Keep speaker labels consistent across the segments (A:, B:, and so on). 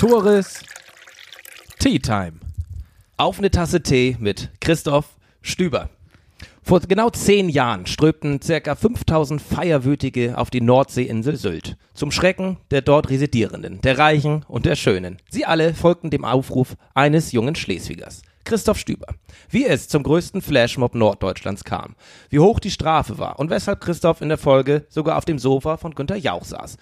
A: Tores Tea Time. Auf eine Tasse Tee mit Christoph Stüber. Vor genau zehn Jahren strömten circa 5000 Feierwütige auf die Nordseeinsel Sylt. Zum Schrecken der dort Residierenden, der Reichen und der Schönen. Sie alle folgten dem Aufruf eines jungen Schleswigers. Christoph Stüber. Wie es zum größten Flashmob Norddeutschlands kam, wie hoch die Strafe war und weshalb Christoph in der Folge sogar auf dem Sofa von Günter Jauch saß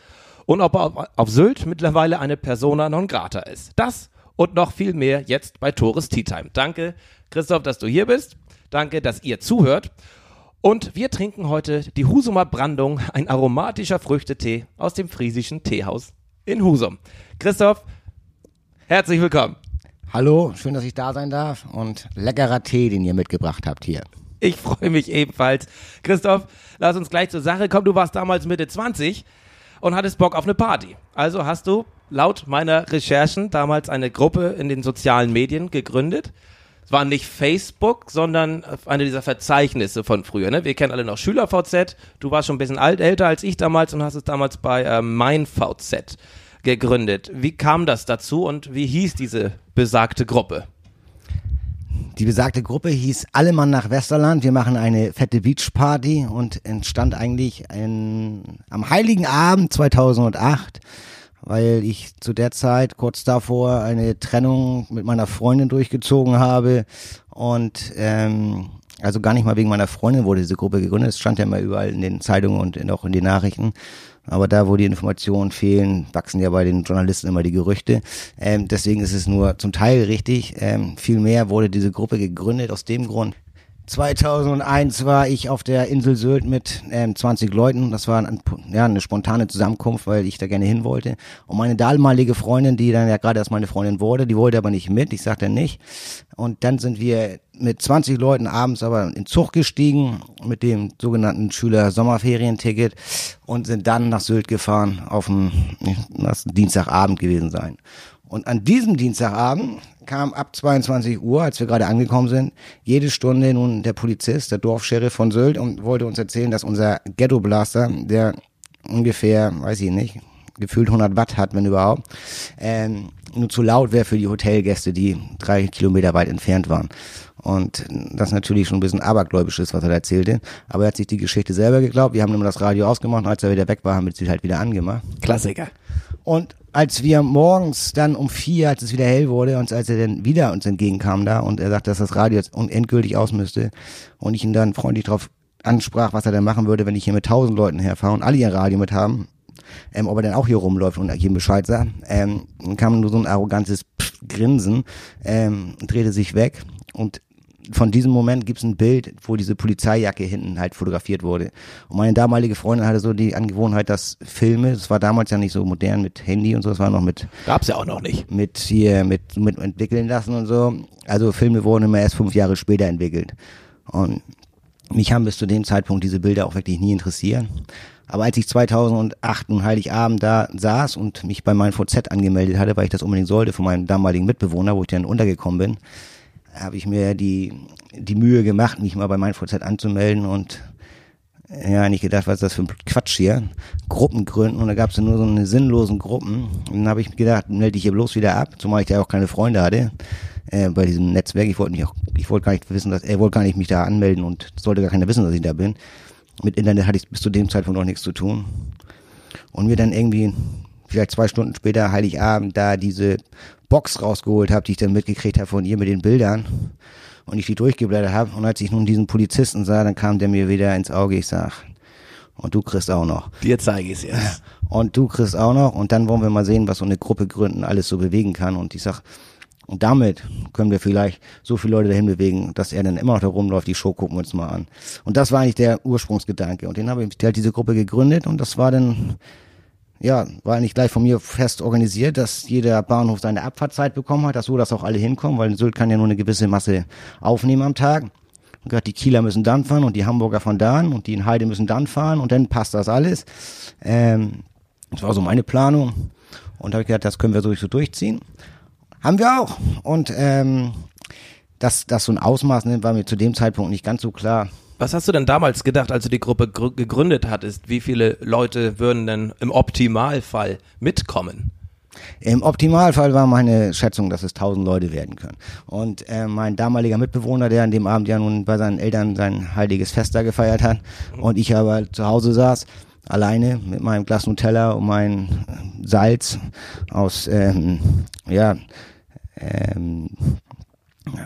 A: und ob er auf Sylt mittlerweile eine Persona non grata ist. Das und noch viel mehr jetzt bei Tores Tea Time. Danke, Christoph, dass du hier bist. Danke, dass ihr zuhört. Und wir trinken heute die Husumer Brandung, ein aromatischer Früchtetee aus dem friesischen Teehaus in Husum. Christoph, herzlich willkommen.
B: Hallo, schön, dass ich da sein darf und leckerer Tee, den ihr mitgebracht habt hier.
A: Ich freue mich ebenfalls. Christoph, lass uns gleich zur Sache kommen. Du warst damals Mitte 20 und hattest Bock auf eine Party. Also hast du laut meiner Recherchen damals eine Gruppe in den sozialen Medien gegründet. Es war nicht Facebook, sondern eine dieser Verzeichnisse von früher. Ne? Wir kennen alle noch SchülerVZ. Du warst schon ein bisschen alt, älter als ich damals und hast es damals bei äh, MeinVZ gegründet. Wie kam das dazu und wie hieß diese besagte Gruppe?
B: Die besagte Gruppe hieß Alle Mann nach Westerland. Wir machen eine fette Beachparty und entstand eigentlich in, am Heiligen Abend 2008, weil ich zu der Zeit kurz davor eine Trennung mit meiner Freundin durchgezogen habe und ähm, also gar nicht mal wegen meiner Freundin wurde diese Gruppe gegründet. Es stand ja immer überall in den Zeitungen und auch in den Nachrichten. Aber da, wo die Informationen fehlen, wachsen ja bei den Journalisten immer die Gerüchte. Ähm, deswegen ist es nur zum Teil richtig. Ähm, vielmehr wurde diese Gruppe gegründet aus dem Grund, 2001 war ich auf der Insel Sylt mit ähm, 20 Leuten. Das war ein, ja, eine spontane Zusammenkunft, weil ich da gerne hin wollte. Und meine damalige Freundin, die dann ja gerade erst meine Freundin wurde, die wollte aber nicht mit. Ich sagte nicht. Und dann sind wir mit 20 Leuten abends aber in Zug gestiegen mit dem sogenannten Schüler Sommerferienticket und sind dann nach Sylt gefahren auf dem, Dienstagabend gewesen sein. Und an diesem Dienstagabend kam ab 22 Uhr, als wir gerade angekommen sind, jede Stunde nun der Polizist, der Dorfscheriff von Sylt und wollte uns erzählen, dass unser Ghetto Blaster, der ungefähr, weiß ich nicht, gefühlt 100 Watt hat, wenn überhaupt, ähm, nur zu laut wäre für die Hotelgäste, die drei Kilometer weit entfernt waren. Und das natürlich schon ein bisschen abergläubisch ist, was er da erzählte. Aber er hat sich die Geschichte selber geglaubt. Wir haben immer das Radio ausgemacht und als er wieder weg war, haben wir sie halt wieder angemacht.
A: Klassiker.
B: Und als wir morgens dann um vier, als es wieder hell wurde und als er dann wieder uns entgegenkam da und er sagte, dass das Radio jetzt endgültig aus müsste und ich ihn dann freundlich darauf ansprach, was er dann machen würde, wenn ich hier mit tausend Leuten herfahre und alle ihr Radio mit haben, ähm, ob er dann auch hier rumläuft und jedem Bescheid sagt, ähm, kam nur so ein arrogantes Pff, Grinsen, ähm, drehte sich weg und von diesem Moment gibt es ein Bild, wo diese Polizeijacke hinten halt fotografiert wurde. Und meine damalige Freundin hatte so die Angewohnheit, dass Filme, das war damals ja nicht so modern mit Handy und so, das war noch mit.
A: Gab's ja auch noch nicht.
B: Mit hier, mit, mit entwickeln lassen und so. Also Filme wurden immer erst fünf Jahre später entwickelt. Und mich haben bis zu dem Zeitpunkt diese Bilder auch wirklich nie interessiert. Aber als ich 2008 nun Heiligabend da saß und mich bei meinem VZ angemeldet hatte, weil ich das unbedingt sollte von meinem damaligen Mitbewohner, wo ich dann untergekommen bin, habe ich mir die, die Mühe gemacht, mich mal bei MeinVZ anzumelden und ja, nicht gedacht, was ist das für ein Quatsch hier. Gruppen gründen und da gab es nur so eine sinnlosen Gruppen. Und dann habe ich gedacht, melde dich hier bloß wieder ab, zumal ich da auch keine Freunde hatte äh, bei diesem Netzwerk. Ich wollte mich auch, ich wollte gar nicht wissen, dass er wollte gar nicht mich da anmelden und sollte gar keiner wissen, dass ich da bin. Mit Internet hatte ich bis zu dem Zeitpunkt noch nichts zu tun. Und mir dann irgendwie vielleicht zwei Stunden später Heiligabend da diese Box rausgeholt habe, die ich dann mitgekriegt habe von ihr mit den Bildern und ich die durchgeblättert habe und als ich nun diesen Polizisten sah, dann kam der mir wieder ins Auge, ich sag, und du kriegst auch noch.
A: Dir zeige ich es jetzt.
B: Und du kriegst auch noch und dann wollen wir mal sehen, was so eine Gruppe gründen alles so bewegen kann und ich sag, und damit können wir vielleicht so viele Leute dahin bewegen, dass er dann immer noch da rumläuft, die Show gucken wir uns mal an. Und das war eigentlich der Ursprungsgedanke. Und den habe ich halt diese Gruppe gegründet und das war dann ja, war eigentlich gleich von mir fest organisiert, dass jeder Bahnhof seine Abfahrtzeit bekommen hat, dass so, dass auch alle hinkommen, weil Sylt kann ja nur eine gewisse Masse aufnehmen am Tag. Und gesagt, die Kieler müssen dann fahren und die Hamburger von da und die in Heide müssen dann fahren und dann passt das alles. Ähm, das war so meine Planung und habe ich gedacht, das können wir so durchziehen. Haben wir auch. Und ähm, dass das so ein Ausmaß nimmt, war mir zu dem Zeitpunkt nicht ganz so klar.
A: Was hast du denn damals gedacht, als du die Gruppe gr gegründet hattest? Wie viele Leute würden denn im Optimalfall mitkommen?
B: Im Optimalfall war meine Schätzung, dass es tausend Leute werden können. Und äh, mein damaliger Mitbewohner, der an dem Abend ja nun bei seinen Eltern sein heiliges Fest da gefeiert hat und ich aber zu Hause saß, alleine mit meinem Glas Nutella und mein Salz aus, ähm, ja, ähm,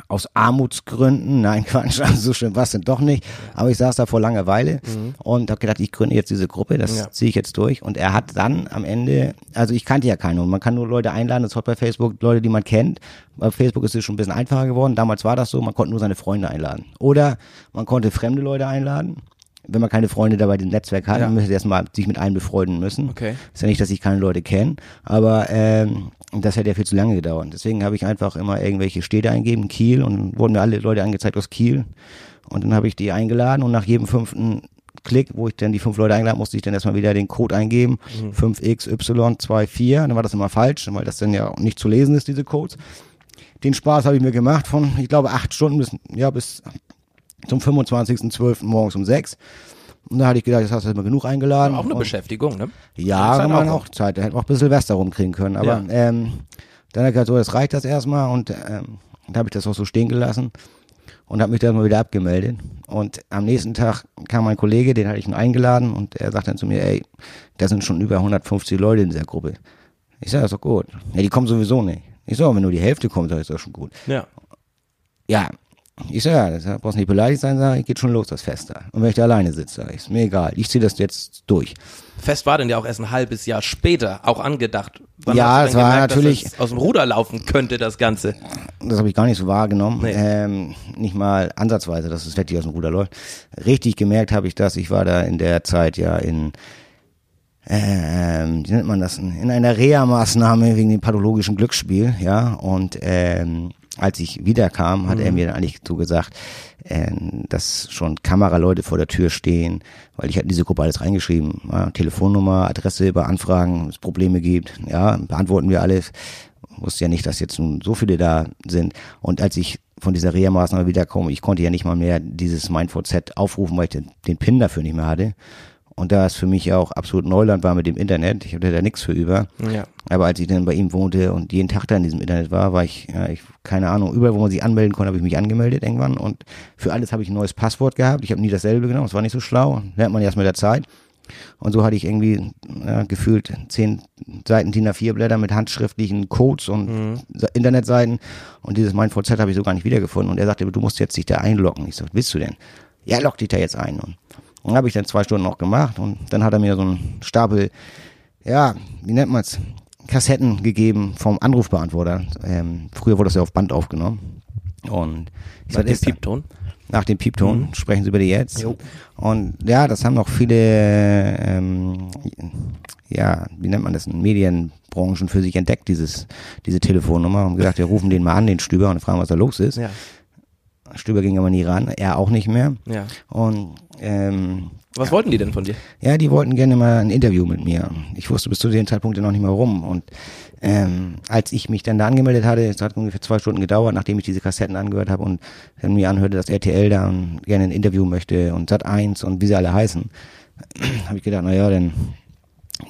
B: aus Armutsgründen, nein Quatsch, also so schlimm war es denn doch nicht, aber ich saß da vor Langeweile mhm. und habe gedacht, ich gründe jetzt diese Gruppe, das ja. ziehe ich jetzt durch. Und er hat dann am Ende, also ich kannte ja keinen und man kann nur Leute einladen, das hat bei Facebook Leute, die man kennt, bei Facebook ist es schon ein bisschen einfacher geworden, damals war das so, man konnte nur seine Freunde einladen. Oder man konnte fremde Leute einladen wenn man keine Freunde dabei dem Netzwerk hat, ja. dann müsste erstmal sich mit einem befreunden müssen.
A: Okay.
B: Ist ja nicht, dass ich keine Leute kenne, aber ähm, das hätte ja viel zu lange gedauert. Deswegen habe ich einfach immer irgendwelche Städte eingeben, Kiel, und wurden mir alle Leute angezeigt aus Kiel. Und dann habe ich die eingeladen und nach jedem fünften Klick, wo ich dann die fünf Leute eingeladen musste ich dann erstmal wieder den Code eingeben, mhm. 5xy24, dann war das immer falsch, weil das dann ja nicht zu lesen ist, diese Codes. Den Spaß habe ich mir gemacht von, ich glaube, acht Stunden bis, ja, bis zum 25.12. morgens um sechs. Und da hatte ich gedacht, jetzt hast du mal genug eingeladen.
A: Auch eine Beschäftigung, ne?
B: Ja, kann man auch Zeit. Da hätte man auch bis Silvester rumkriegen können. Aber ja. ähm, dann habe ich gesagt, so, das reicht das erstmal. Und ähm, dann habe ich das auch so stehen gelassen und habe mich dann mal wieder abgemeldet. Und am nächsten Tag kam mein Kollege, den hatte ich ihn eingeladen und er sagte dann zu mir, ey, da sind schon über 150 Leute in dieser Gruppe. Ich sage, das ist doch gut. Ja, die kommen sowieso nicht. Ich sage, wenn nur die Hälfte kommt, dann ist das schon gut.
A: Ja.
B: Ja, ich sage, ja, das brauchst nicht beleidigt sein, sage ich, geht schon los, das Fest da. Und wenn ich da alleine sitze, sage ich, ist mir egal, ich ziehe das jetzt durch.
A: Fest war denn ja auch erst ein halbes Jahr später auch angedacht.
B: Wann ja, es war gemerkt, natürlich
A: aus dem Ruder laufen könnte das Ganze.
B: Das habe ich gar nicht so wahrgenommen, nee. ähm, nicht mal ansatzweise, dass es wirklich aus dem Ruder läuft. Richtig gemerkt habe ich das. Ich war da in der Zeit ja in ähm, wie nennt man das, in einer Reha-Maßnahme wegen dem pathologischen Glücksspiel, ja, und ähm, als ich wiederkam, hat mhm. er mir dann eigentlich so gesagt, äh, dass schon Kameraleute vor der Tür stehen, weil ich hatte in diese Gruppe alles reingeschrieben. Ja, Telefonnummer, Adresse bei Anfragen, es Probleme gibt, ja, beantworten wir alles. Wusste ja nicht, dass jetzt nun so viele da sind. Und als ich von dieser Reha-Maßnahme wiederkomme, ich konnte ja nicht mal mehr dieses Mind4Z aufrufen, weil ich den, den PIN dafür nicht mehr hatte. Und da es für mich auch absolut Neuland war mit dem Internet, ich hatte da nichts für über.
A: Ja.
B: Aber als ich dann bei ihm wohnte und jeden Tag da in diesem Internet war, war ich, ja, ich, keine Ahnung, überall, wo man sich anmelden konnte, habe ich mich angemeldet irgendwann. Und für alles habe ich ein neues Passwort gehabt. Ich habe nie dasselbe genommen, es war nicht so schlau. Lernt man erst mit der Zeit. Und so hatte ich irgendwie ja, gefühlt zehn Seiten DIN A4 Blätter mit handschriftlichen Codes und mhm. Internetseiten. Und dieses MeinVZ habe ich so gar nicht wiedergefunden. Und er sagte, du musst jetzt dich da einloggen. Ich was willst du denn? Ja, log dich da jetzt ein. Und und habe ich dann zwei Stunden noch gemacht und dann hat er mir so einen Stapel, ja, wie nennt man's, Kassetten gegeben vom Anrufbeantworter. Ähm, früher wurde das ja auf Band aufgenommen. Und
A: ich Nach dem Piepton?
B: Nach dem Piepton mhm. sprechen Sie bitte jetzt. Jo. Und ja, das haben noch viele, ähm, ja, wie nennt man das, Medienbranchen für sich entdeckt, dieses, diese Telefonnummer und gesagt, wir rufen den mal an, den Stüber und fragen, was da los ist.
A: Ja.
B: Stüber ging aber nie ran, er auch nicht mehr.
A: Ja.
B: Und ähm,
A: was wollten die denn von dir?
B: Ja, die wollten gerne mal ein Interview mit mir. Ich wusste bis zu dem Zeitpunkt noch nicht mal rum. Und ähm, als ich mich dann da angemeldet hatte, es hat ungefähr zwei Stunden gedauert, nachdem ich diese Kassetten angehört habe und dann mir anhörte, dass RTL da gerne ein Interview möchte und Sat 1 und wie sie alle heißen, habe ich gedacht, naja, dann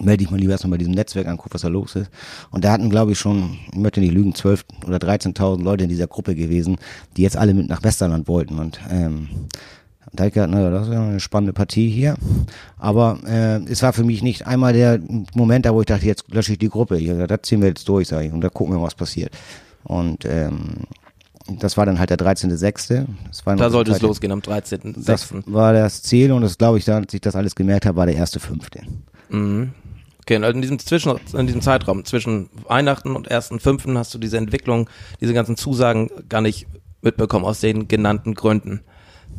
B: melde ich mal lieber erstmal bei diesem Netzwerk an, guck, was da los ist. Und da hatten, glaube ich, schon, ich möchte nicht lügen, 12 oder 13.000 Leute in dieser Gruppe gewesen, die jetzt alle mit nach Westerland wollten. Und ähm, da habe ich gedacht, naja, das ist ja eine spannende Partie hier. Aber äh, es war für mich nicht einmal der Moment da, wo ich dachte, jetzt lösche ich die Gruppe. Ich dachte, das ziehen wir jetzt durch, sage ich, und da gucken wir, was passiert. Und ähm, das war dann halt der 13.6.
A: Da sollte es losgehen am 13.6.
B: Das war das Ziel und das glaube ich, da, als ich das alles gemerkt habe, war der erste Fünfte.
A: Mhm. Okay, und in diesem Zwischen, in diesem Zeitraum zwischen Weihnachten und ersten Fünften hast du diese Entwicklung, diese ganzen Zusagen gar nicht mitbekommen aus den genannten Gründen.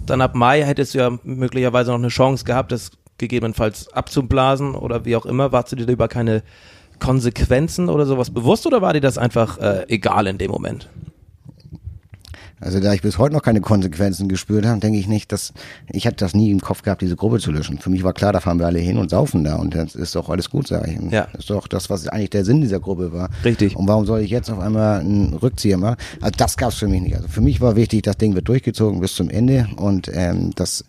A: Dann ab Mai hättest du ja möglicherweise noch eine Chance gehabt, das gegebenenfalls abzublasen oder wie auch immer. Warst du dir über keine Konsequenzen oder sowas bewusst oder war dir das einfach äh, egal in dem Moment?
B: Also da ich bis heute noch keine Konsequenzen gespürt habe, denke ich nicht, dass ich hatte das nie im Kopf gehabt, diese Gruppe zu löschen. Für mich war klar, da fahren wir alle hin und saufen da und das ist doch alles gut, sage ich.
A: Ja.
B: Das ist doch das, was eigentlich der Sinn dieser Gruppe war.
A: Richtig.
B: Und warum soll ich jetzt auf einmal einen Rückzieher machen? Also das gab es für mich nicht. Also für mich war wichtig, das Ding wird durchgezogen bis zum Ende und ähm, das,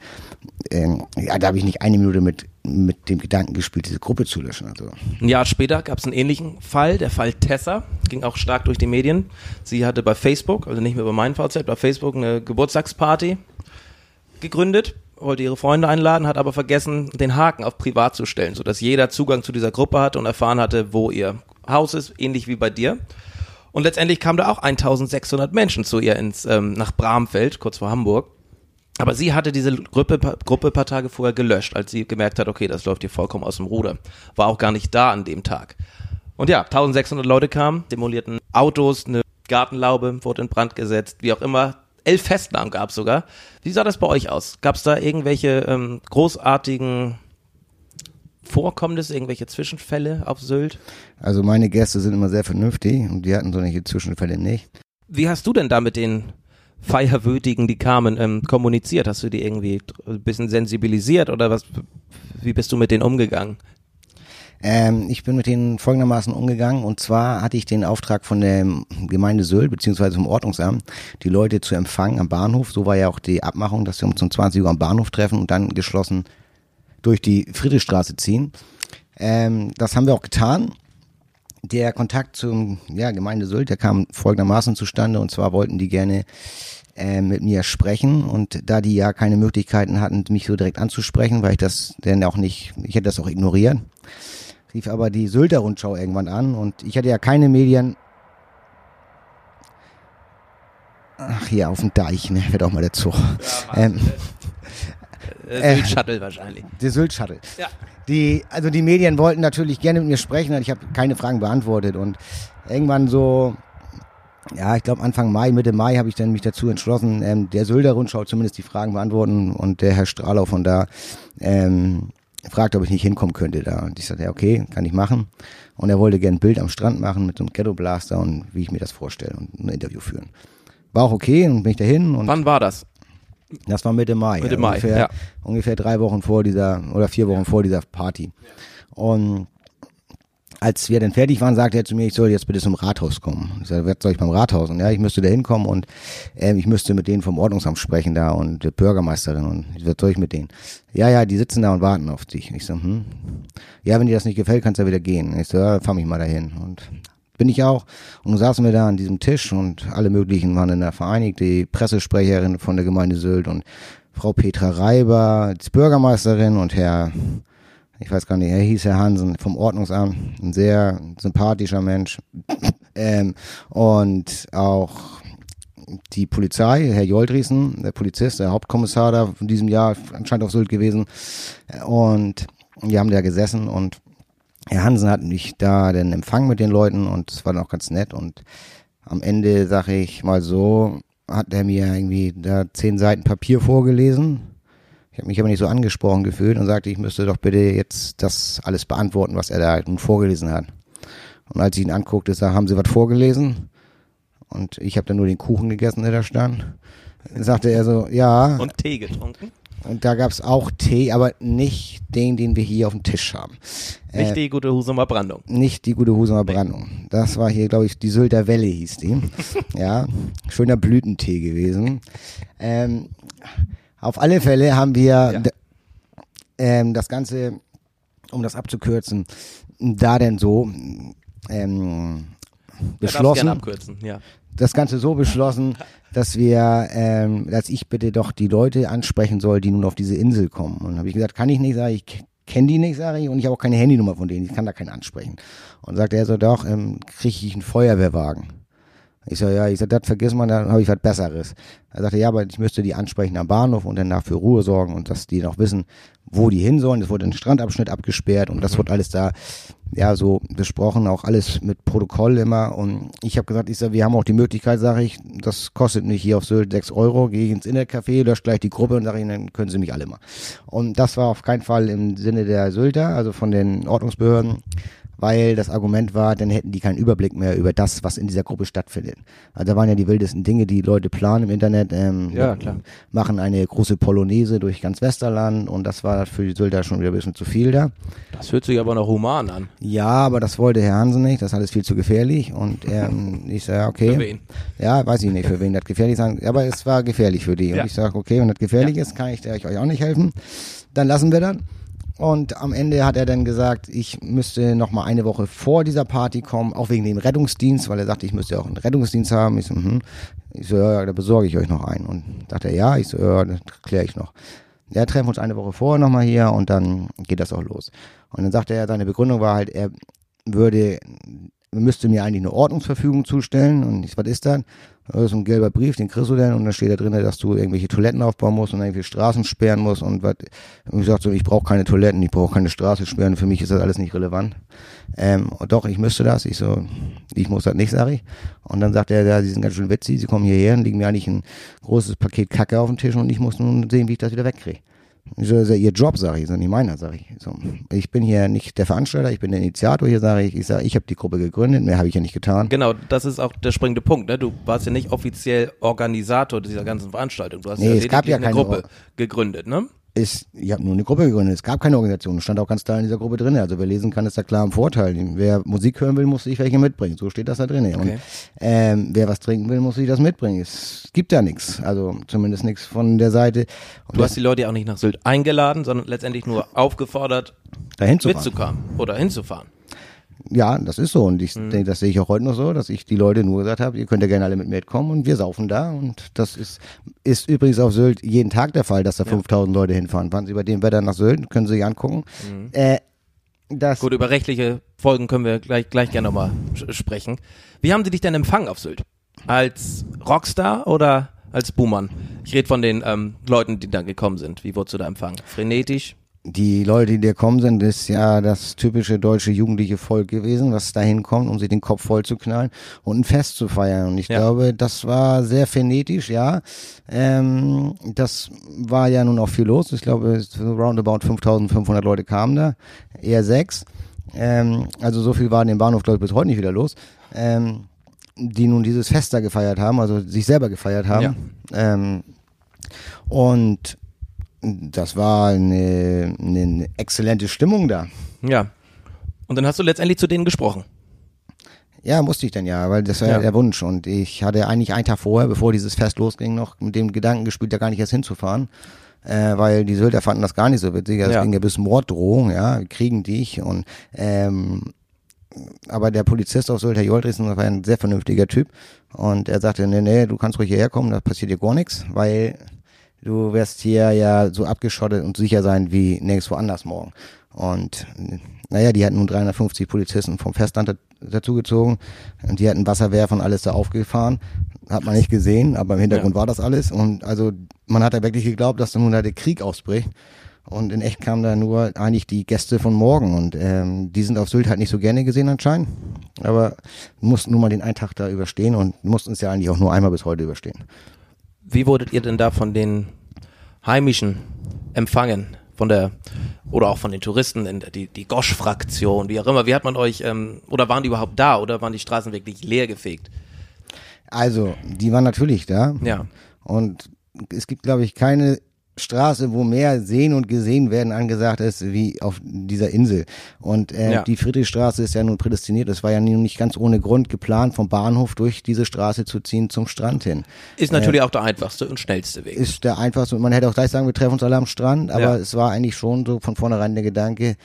B: ähm, ja, da habe ich nicht eine Minute mit mit dem Gedanken gespielt, diese Gruppe zu löschen. Also
A: Ein Jahr später gab es einen ähnlichen Fall, der Fall Tessa, ging auch stark durch die Medien. Sie hatte bei Facebook, also nicht mehr über meinen VZ, bei Facebook eine Geburtstagsparty gegründet, wollte ihre Freunde einladen, hat aber vergessen, den Haken auf privat zu stellen, sodass jeder Zugang zu dieser Gruppe hatte und erfahren hatte, wo ihr Haus ist, ähnlich wie bei dir. Und letztendlich kamen da auch 1600 Menschen zu ihr ins, ähm, nach Bramfeld, kurz vor Hamburg. Aber sie hatte diese Gruppe, Gruppe paar Tage vorher gelöscht, als sie gemerkt hat, okay, das läuft hier vollkommen aus dem Ruder. War auch gar nicht da an dem Tag. Und ja, 1600 Leute kamen, demolierten Autos, eine Gartenlaube wurde in Brand gesetzt, wie auch immer. Elf Festnahmen gab es sogar. Wie sah das bei euch aus? Gab es da irgendwelche ähm, großartigen Vorkommnisse, irgendwelche Zwischenfälle auf Sylt?
B: Also meine Gäste sind immer sehr vernünftig und die hatten solche Zwischenfälle nicht.
A: Wie hast du denn da mit den Feierwütigen, die kamen, ähm, kommuniziert? Hast du die irgendwie ein bisschen sensibilisiert oder was? Wie bist du mit denen umgegangen?
B: Ähm, ich bin mit denen folgendermaßen umgegangen und zwar hatte ich den Auftrag von der Gemeinde Sylt beziehungsweise vom Ordnungsamt, die Leute zu empfangen am Bahnhof. So war ja auch die Abmachung, dass wir um 20 Uhr am Bahnhof treffen und dann geschlossen durch die Friedrichstraße ziehen. Ähm, das haben wir auch getan. Der Kontakt zum ja, Gemeinde Sylt, der kam folgendermaßen zustande. Und zwar wollten die gerne äh, mit mir sprechen. Und da die ja keine Möglichkeiten hatten, mich so direkt anzusprechen, weil ich das denn auch nicht, ich hätte das auch ignoriert, rief aber die Sylter Rundschau irgendwann an. Und ich hatte ja keine Medien. Ach, hier auf dem Deich, ne, wird auch mal der Zug. ähm,
A: Äh, Sylt Shuttle wahrscheinlich.
B: der Sylt Shuttle.
A: Ja.
B: Die, also die Medien wollten natürlich gerne mit mir sprechen, ich habe keine Fragen beantwortet und irgendwann so, ja, ich glaube Anfang Mai, Mitte Mai habe ich dann mich dazu entschlossen, ähm, der Sylter Rundschau zumindest die Fragen beantworten und der Herr Strahlau von da ähm, fragte, ob ich nicht hinkommen könnte da. Und ich sagte, ja, okay, kann ich machen. Und er wollte gerne ein Bild am Strand machen mit so einem Ghetto Blaster und wie ich mir das vorstelle und ein Interview führen. War auch okay und bin ich dahin und
A: Wann war das?
B: Das war Mitte Mai.
A: Mitte Mai,
B: ungefähr,
A: ja.
B: ungefähr drei Wochen vor dieser oder vier Wochen vor dieser Party. Und als wir dann fertig waren, sagte er zu mir, ich soll jetzt bitte zum Rathaus kommen. Ich sagte, was soll ich beim Rathaus? Und ja, ich müsste da hinkommen und ähm, ich müsste mit denen vom Ordnungsamt sprechen da und der Bürgermeisterin und was soll ich mit denen? Ja, ja, die sitzen da und warten auf dich. Ich so, hm. Ja, wenn dir das nicht gefällt, kannst du ja wieder gehen. Ich so, ja, fahr mich mal dahin. Und bin ich auch. Und saßen wir da an diesem Tisch und alle möglichen waren in der vereinigt, die Pressesprecherin von der Gemeinde Sylt und Frau Petra Reiber, die Bürgermeisterin und Herr, ich weiß gar nicht, er hieß Herr Hansen vom Ordnungsamt, ein sehr sympathischer Mensch. ähm, und auch die Polizei, Herr Joldriesen, der Polizist, der Hauptkommissar da von diesem Jahr, anscheinend auf Sylt gewesen. Und wir haben da gesessen und Herr Hansen hat mich da den Empfang mit den Leuten und es war dann auch ganz nett und am Ende, sag ich mal so, hat er mir irgendwie da zehn Seiten Papier vorgelesen. Ich habe mich aber nicht so angesprochen gefühlt und sagte, ich müsste doch bitte jetzt das alles beantworten, was er da nun vorgelesen hat. Und als ich ihn anguckte, sag, haben Sie was vorgelesen? Und ich habe dann nur den Kuchen gegessen, der da stand. Sagte er so, ja.
A: Und Tee getrunken?
B: Und da gab's auch Tee, aber nicht den, den wir hier auf dem Tisch haben.
A: Nicht
B: Äh,
A: die gute Husumer Brandung.
B: nicht die gute Husumer Brandung. Das war hier, glaube ich, die Sylter Welle hieß die. ja, schöner Blütentee gewesen. Ähm, auf alle Fälle haben wir
A: Ja.
B: ähm, das Ganze, um das abzukürzen, da denn so ähm, beschlossen
A: gerne abkürzen, ja.
B: Das Ganze so beschlossen, dass wir, ähm, dass ich bitte doch die Leute ansprechen soll, die nun auf diese Insel kommen. Und habe ich gesagt, kann ich nicht, sage ich, kenne die nicht, sage ich, und ich habe auch keine Handynummer von denen, ich kann da keinen ansprechen. Und sagte er so, doch, ähm, kriege ich einen Feuerwehrwagen. Ich so, ja, ich sag, das vergiss man, dann habe ich was Besseres. Er sagte, ja, aber ich müsste die ansprechen am Bahnhof und danach für Ruhe sorgen und dass die noch wissen, wo die hin sollen. Es wurde ein Strandabschnitt abgesperrt und das wird alles da, ja, so besprochen, auch alles mit Protokoll immer. Und ich habe gesagt, ich sag, wir haben auch die Möglichkeit, sage ich, das kostet mich hier auf Sylt sechs Euro, gehe ich ins Internetcafé, lösche gleich die Gruppe und sage ich, dann können sie mich alle mal. Und das war auf keinen Fall im Sinne der Sylter, also von den Ordnungsbehörden weil das Argument war, dann hätten die keinen Überblick mehr über das, was in dieser Gruppe stattfindet. Also da waren ja die wildesten Dinge, die Leute planen im Internet, ähm,
A: Ja, klar.
B: machen eine große Polonaise durch ganz Westerland und das war für die Sylter schon wieder ein bisschen zu viel da.
A: Das hört sich aber noch human an.
B: Ja, aber das wollte Herr Hansen nicht, das ist alles viel zu gefährlich und ähm, ich sage, okay.
A: Für wen?
B: Ja, weiß ich nicht, für wen das gefährlich sein, aber es war gefährlich für die.
A: Ja.
B: Und ich sage, okay, wenn das gefährlich ist, kann ich euch auch nicht helfen. Dann lassen wir das. Und am Ende hat er dann gesagt, ich müsste noch mal eine Woche vor dieser Party kommen, auch wegen dem Rettungsdienst, weil er sagte, ich müsste auch einen Rettungsdienst haben. Ich so, hm. ich so ja, da besorge ich euch noch einen. Und sagte er, ja, ich so, ja, das kläre ich noch. Ja, treffen uns eine Woche vorher nochmal hier und dann geht das auch los. Und dann sagte er, seine Begründung war halt, er würde, müsste mir eigentlich eine Ordnungsverfügung zustellen. Und ich, was ist das? Das ist ein gelber Brief, den kriegst du dann und da steht da drin, dass du irgendwelche Toiletten aufbauen musst und irgendwie Straßen sperren musst und was. Und ich sagte so, ich brauche keine Toiletten, ich brauche keine Straße sperren, für mich ist das alles nicht relevant. Ähm, doch, ich müsste das. Ich so, ich muss das nicht, sag ich. Und dann sagt er, ja, sie sind ganz schön witzig, sie kommen hierher und liegen mir eigentlich ein großes Paket Kacke auf den Tisch und ich muss nun sehen, wie ich das wieder wegkriege. So, das ist ja ihr Job, sage ich, ist nicht meiner, sage ich. So, ich bin hier nicht der Veranstalter, ich bin der Initiator hier, sage ich. Ich sage, ich habe die Gruppe gegründet, mehr habe ich ja nicht getan.
A: Genau, das ist auch der springende Punkt. Ne? Du warst ja nicht offiziell Organisator dieser ganzen Veranstaltung. Du hast
B: Nee,
A: ja
B: es gab ja
A: eine
B: keine
A: Gruppe
B: Or-
A: gegründet, ne?
B: Ist, ich habe nur eine Gruppe gegründet. Es gab keine Organisation. Es stand auch ganz klar in dieser Gruppe drin. Also wer lesen kann, ist da klar im Vorteil. Wer Musik hören will, muss sich welche mitbringen. So steht das da drin. Und
A: Okay.
B: ähm, wer was trinken will, muss sich das mitbringen. Es gibt ja nichts. Also zumindest nichts von der Seite. Und
A: Du hast die Leute ja auch nicht nach Sylt eingeladen, sondern letztendlich nur aufgefordert,
B: dahin zu
A: mitzukommen oder hinzufahren.
B: Ja, das ist so. Und ich
A: Mhm.
B: denke, das sehe ich auch heute noch so, dass ich die Leute nur gesagt habe, ihr könnt ja gerne alle mit mir kommen und wir saufen da. Und das ist, ist übrigens auf Sylt jeden Tag der Fall, dass da 5000 Leute hinfahren. Fahren Sie bei dem Wetter nach Sylt, können Sie sich angucken. Äh, das,
A: Mhm. Gut, über rechtliche Folgen können wir gleich, gleich gerne nochmal sprechen. Wie haben sie dich denn empfangen auf Sylt? Als Rockstar oder als Buhmann? Ich rede von den ähm, Leuten, die da gekommen sind. Wie wurdest du da empfangen? Frenetisch?
B: Die Leute, die da kommen sind, ist ja das typische deutsche jugendliche Volk gewesen, was dahin kommt, um sich den Kopf voll zu knallen und ein Fest zu feiern. Und ich
A: Ja.
B: glaube, das war sehr phonetisch, ja. Ähm, das war ja nun auch viel los. Ich glaube, es- roundabout 5500 Leute kamen da, eher sechs. Ähm, also so viel war in dem Bahnhof, glaube ich, bis heute nicht wieder los. Ähm, die nun dieses Fest da gefeiert haben, also sich selber gefeiert haben. Ähm, und das war eine, eine exzellente Stimmung da.
A: Ja. Und dann hast du letztendlich zu denen gesprochen.
B: Ja, musste ich dann ja, weil das war
A: Ja.
B: der Wunsch. Und ich hatte eigentlich einen Tag vorher, bevor dieses Fest losging, noch mit dem Gedanken gespielt, da gar nicht erst hinzufahren. Äh, weil die Sylter fanden das gar nicht so witzig. Es
A: Ja.
B: ging ja bis Morddrohung, ja, wir kriegen dich. Und ähm, aber der Polizist auf Sylt, Herr Joldrissen, war ein sehr vernünftiger Typ. Und er sagte, nee, nee, du kannst ruhig hierher kommen, da passiert dir gar nichts, weil du wirst hier ja so abgeschottet und sicher sein wie nirgendwo anders morgen. Und naja, die hatten nun 350 Polizisten vom Festland da- dazugezogen und die hatten Wasserwerfer und alles da aufgefahren. Hat man nicht gesehen, aber im Hintergrund
A: Ja.
B: war das alles. Und also man hat da wirklich geglaubt, dass da nun da der Krieg ausbricht. Und in echt kamen da nur eigentlich die Gäste von morgen. Und ähm, die sind auf Sylt halt nicht so gerne gesehen anscheinend. Aber mussten nun mal den einen Tag da überstehen und mussten es ja eigentlich auch nur einmal bis heute überstehen.
A: Wie wurdet ihr denn da von den Heimischen empfangen? Von der, oder auch von den Touristen, in der, die, die Gosch-Fraktion, wie auch immer. Wie hat man euch, ähm, oder waren die überhaupt da oder waren die Straßen wirklich leer gefegt?
B: Also, die waren natürlich da.
A: Ja.
B: Und es gibt, glaube ich, keine Straße, wo mehr sehen und gesehen werden angesagt ist, wie auf dieser Insel. Und äh,
A: Ja.
B: die Friedrichstraße ist ja nun prädestiniert. Es war ja nun nicht ganz ohne Grund geplant, vom Bahnhof durch diese Straße zu ziehen zum Strand hin.
A: Ist natürlich auch der einfachste und schnellste Weg.
B: Ist der einfachste. Man hätte auch gleich sagen, wir treffen uns alle am Strand, aber
A: Ja.
B: es war eigentlich schon so von vornherein der Gedanke,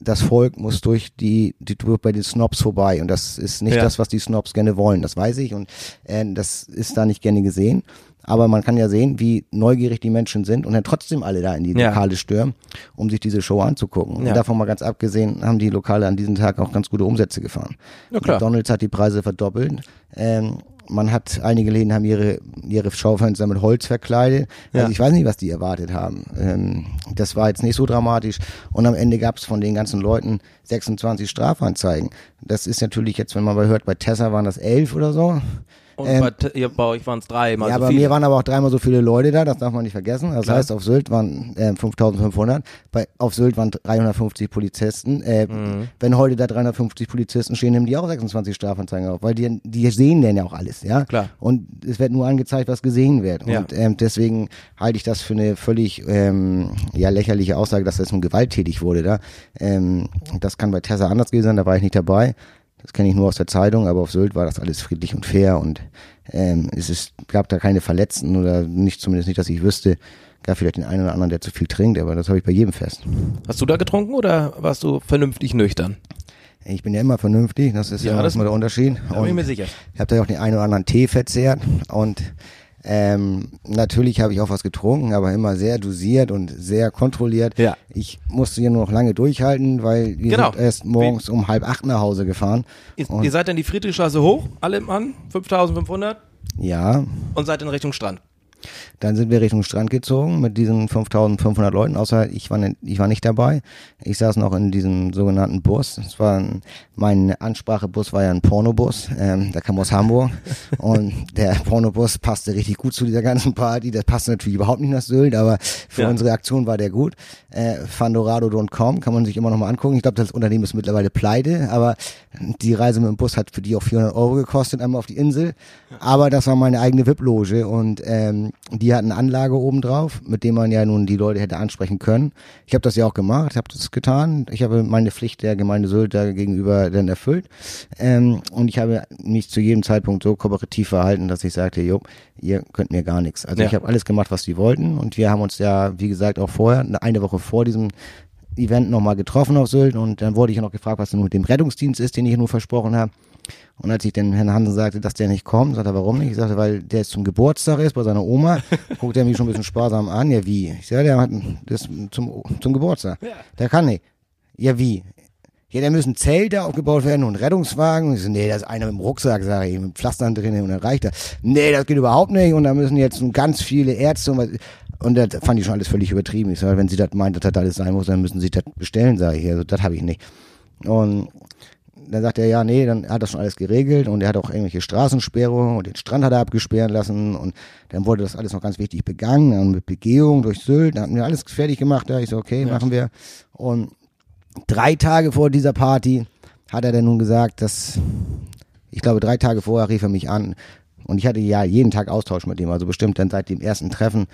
B: das Volk muss durch die, die durch bei den Snobs vorbei und das ist nicht
A: Ja.
B: das, was die Snobs gerne wollen. Das weiß ich und äh, das ist da nicht gerne gesehen. Aber man kann ja sehen, wie neugierig die Menschen sind und dann trotzdem alle da in die
A: Ja.
B: Lokale stürmen, um sich diese Show anzugucken.
A: Ja.
B: Und davon mal ganz abgesehen, haben die Lokale an diesem Tag auch ganz gute Umsätze gefahren.
A: Ja.
B: McDonalds hat die Preise verdoppelt. Ähm, man hat, einige Läden haben ihre, ihre Schaufenster mit Holz verkleidet. Also
A: Ja.
B: ich weiß nicht, was die erwartet haben. Ähm, das war jetzt nicht so dramatisch. Und am Ende gab es von den ganzen Leuten 26 Strafanzeigen. Das ist natürlich jetzt, wenn man mal hört, bei Tessa waren das elf oder so.
A: Und
B: Ähm,
A: bei, ihr, bei euch waren es drei mal
B: ja,
A: so
B: bei
A: viele.
B: mir waren aber auch dreimal so viele Leute da, das darf man nicht vergessen. Das
A: Klar.
B: heißt, auf Sylt waren äh, 5500, bei, auf Sylt waren 350 Polizisten. Äh,
A: Mhm.
B: Wenn heute da 350 Polizisten stehen, nehmen die auch 26 Strafanzeigen auf, weil die, die sehen denn ja auch alles, ja.
A: Klar.
B: Und es wird nur angezeigt, was gesehen wird.
A: Ja.
B: Und ähm, deswegen halte ich das für eine völlig ähm, ja, lächerliche Aussage, dass das nun gewalttätig wurde da. Ähm, das kann bei Tessa anders gewesen sein, da war ich nicht dabei. Das kenne ich nur aus der Zeitung, aber auf Sylt war das alles friedlich und fair und ähm, es ist, gab da keine Verletzten oder nicht, zumindest nicht, dass ich wüsste. Gab vielleicht den einen oder anderen, der zu viel trinkt, aber das habe ich bei jedem Fest.
A: Hast du da getrunken oder warst du vernünftig nüchtern?
B: Ich bin ja immer vernünftig, das ist
A: Ja,
B: ja,
A: das-
B: immer der Unterschied.
A: Da bin ich mir sicher.
B: Ich habe da auch den einen oder anderen Tee verzehrt und ähm, natürlich habe ich auch was getrunken, aber immer sehr dosiert und sehr kontrolliert.
A: Ja.
B: Ich musste hier nur noch lange durchhalten, weil wir
A: Genau.
B: sind erst morgens um halb acht nach Hause gefahren.
A: Ihr, ihr seid dann die Friedrichstraße hoch, alle im Mann, 5500
B: Ja,
A: und seid in Richtung Strand.
B: Dann sind wir Richtung Strand gezogen mit diesen 5500 Leuten, außer ich war, nicht, ich war nicht dabei. Ich saß noch in diesem sogenannten Bus. Es war ein, mein Ansprachebus war ja ein Pornobus, ähm, der kam aus Hamburg und der Pornobus passte richtig gut zu dieser ganzen Party. Das passte natürlich überhaupt nicht nach Sylt, aber für
A: Ja.
B: unsere Aktion war der gut. Äh, Fandorado.com kann man sich immer noch mal angucken. Ich glaube, das Unternehmen ist mittlerweile pleite, aber die Reise mit dem Bus hat für die auch 400 Euro gekostet, einmal auf die Insel. Aber das war meine eigene VIP-Loge und ähm, die hatten eine Anlage oben drauf, mit dem man ja nun die Leute hätte ansprechen können. Ich habe das ja auch gemacht, habe das getan. Ich habe meine Pflicht der Gemeinde Sylt da gegenüber dann erfüllt. Ähm, und ich habe mich zu jedem Zeitpunkt so kooperativ verhalten, dass ich sagte, jo, ihr könnt mir gar nichts. Also
A: Ja.
B: ich habe alles gemacht, was die wollten und wir haben uns ja, wie gesagt, auch vorher, eine Woche vor diesem Event nochmal getroffen auf Sylt und dann wurde ich noch gefragt, was denn mit dem Rettungsdienst ist, den ich nur versprochen habe. Und als ich den Herrn Hansen sagte, dass der nicht kommt, sagte er, warum nicht? Ich sagte, weil der jetzt zum Geburtstag ist bei seiner Oma, guckt er mich schon ein bisschen sparsam an. Ja, wie? Ich sage, der hat das zum, zum Geburtstag. Der kann nicht. Ja, wie? Ja, da müssen Zelte aufgebaut werden und Rettungswagen. Und ich so, nee, da ist einer mit dem Rucksack, sage ich, mit Pflastern drin und dann reicht das. Nee, das geht überhaupt nicht. Und da müssen jetzt ganz viele Ärzte und was. Und das fand ich schon alles völlig übertrieben. Ich sage, wenn sie das meint, dass das alles sein muss, dann müssen sie das bestellen, sage ich. Also das habe ich nicht. Und dann sagt er, ja, nee, dann hat er schon alles geregelt und er hat auch irgendwelche Straßensperrungen und den Strand hat er abgesperren lassen und dann wurde das alles noch ganz wichtig begangen und mit Begehung durch Sylt, dann hatten wir alles fertig gemacht, ja, ich so, okay, machen wir. Und drei Tage vor dieser Party hat er dann nun gesagt, dass, ich glaube, drei Tage vorher rief er mich an und ich hatte ja jeden Tag Austausch mit ihm, also bestimmt dann seit dem ersten Treffen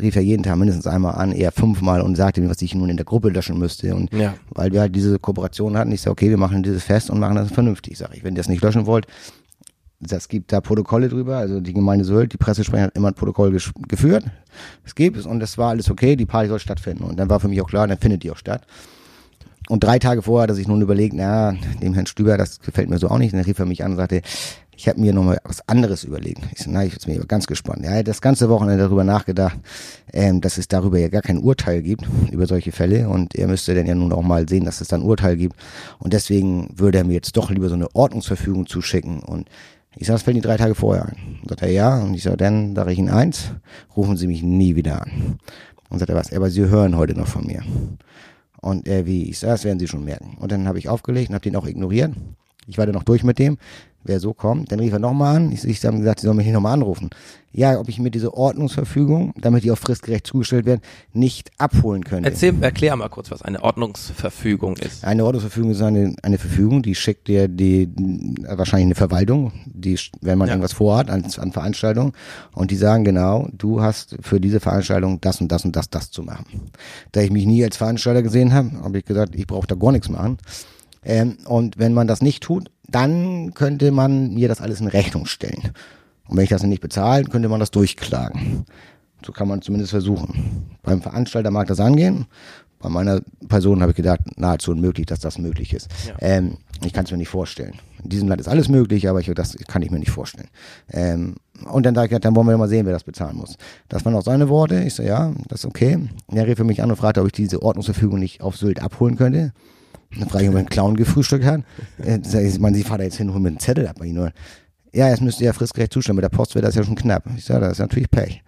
B: rief er jeden Tag mindestens einmal an, eher fünfmal und sagte mir, was ich nun in der Gruppe löschen müsste und
A: Ja.
B: weil wir halt diese Kooperation hatten, ich sage, okay, wir machen dieses Fest und machen das vernünftig, sage ich. Wenn ihr das nicht löschen wollt, das gibt da Protokolle drüber, also die Gemeinde Sylt, die Pressesprecher hat immer ein Protokoll geführt, es gibt es und das war alles okay, die Party soll stattfinden und dann war für mich auch klar, dann findet die auch statt. Und drei Tage vorher hat er sich nun überlegt, na, dem Herrn Stüber, das gefällt mir so auch nicht. Und dann rief er mich an und sagte, ich habe mir nochmal was anderes überlegt. Ich so, na, ich bin mir ganz gespannt. Er hat das ganze Wochenende darüber nachgedacht, ähm, dass es darüber ja gar kein Urteil gibt, über solche Fälle. Und er müsste dann ja nun auch mal sehen, dass es da ein Urteil gibt. Und deswegen würde er mir jetzt doch lieber so eine Ordnungsverfügung zuschicken. Und ich sag, das fällt die drei Tage vorher ein. Und sagt er, ja. Und ich sage, dann sage ich Ihnen eins, rufen Sie mich nie wieder an. Und sagt er, was? Aber Sie hören heute noch von mir. Und er, wie ich sage, das werden Sie schon merken. Und dann habe ich aufgelegt und habe den auch ignoriert. Ich war dann noch durch mit dem, wer so kommt. Dann rief er nochmal an. Ich, ich habe gesagt, Sie sollen mich nicht nochmal anrufen. Ja, ob ich mir diese Ordnungsverfügung, damit die auch fristgerecht zugestellt werden, nicht abholen könnte.
A: Erzähl, erklär mal kurz, was eine Ordnungsverfügung ist.
B: Eine Ordnungsverfügung ist eine, eine Verfügung, die schickt dir die, wahrscheinlich eine Verwaltung, die, wenn man
A: Ja.
B: irgendwas vorhat an, an Veranstaltungen, und die sagen genau, du hast für diese Veranstaltung das und das und das, das zu machen. Da ich mich nie als Veranstalter gesehen habe, habe ich gesagt, ich brauche da gar nichts machen. Ähm, und wenn man das nicht tut, dann könnte man mir das alles in Rechnung stellen. Und wenn ich das nicht bezahle, könnte man das durchklagen. So kann man zumindest versuchen. Beim Veranstalter mag das angehen. Bei meiner Person habe ich gedacht, nahezu unmöglich, dass das möglich ist.
A: Ja.
B: Ähm, ich kann es mir nicht vorstellen. In diesem Land ist alles möglich, aber ich, das kann ich mir nicht vorstellen. Ähm, und dann sage ich, dann wollen wir mal sehen, wer das bezahlen muss. Das waren auch seine Worte. Ich so, ja, das ist okay. Und er rief für mich an und fragte, ob ich diese Ordnungsverfügung nicht auf Sylt abholen könnte. Dann frage ich, ob er einen Clown gefrühstückt hat. Äh, ich, man, Sie fahren da jetzt hin und holen mir einen Zettel ab. Ja, es müsste ja fristgerecht zustimmen. Mit der Post wäre das ja schon knapp. Ich sage, das ist natürlich Pech.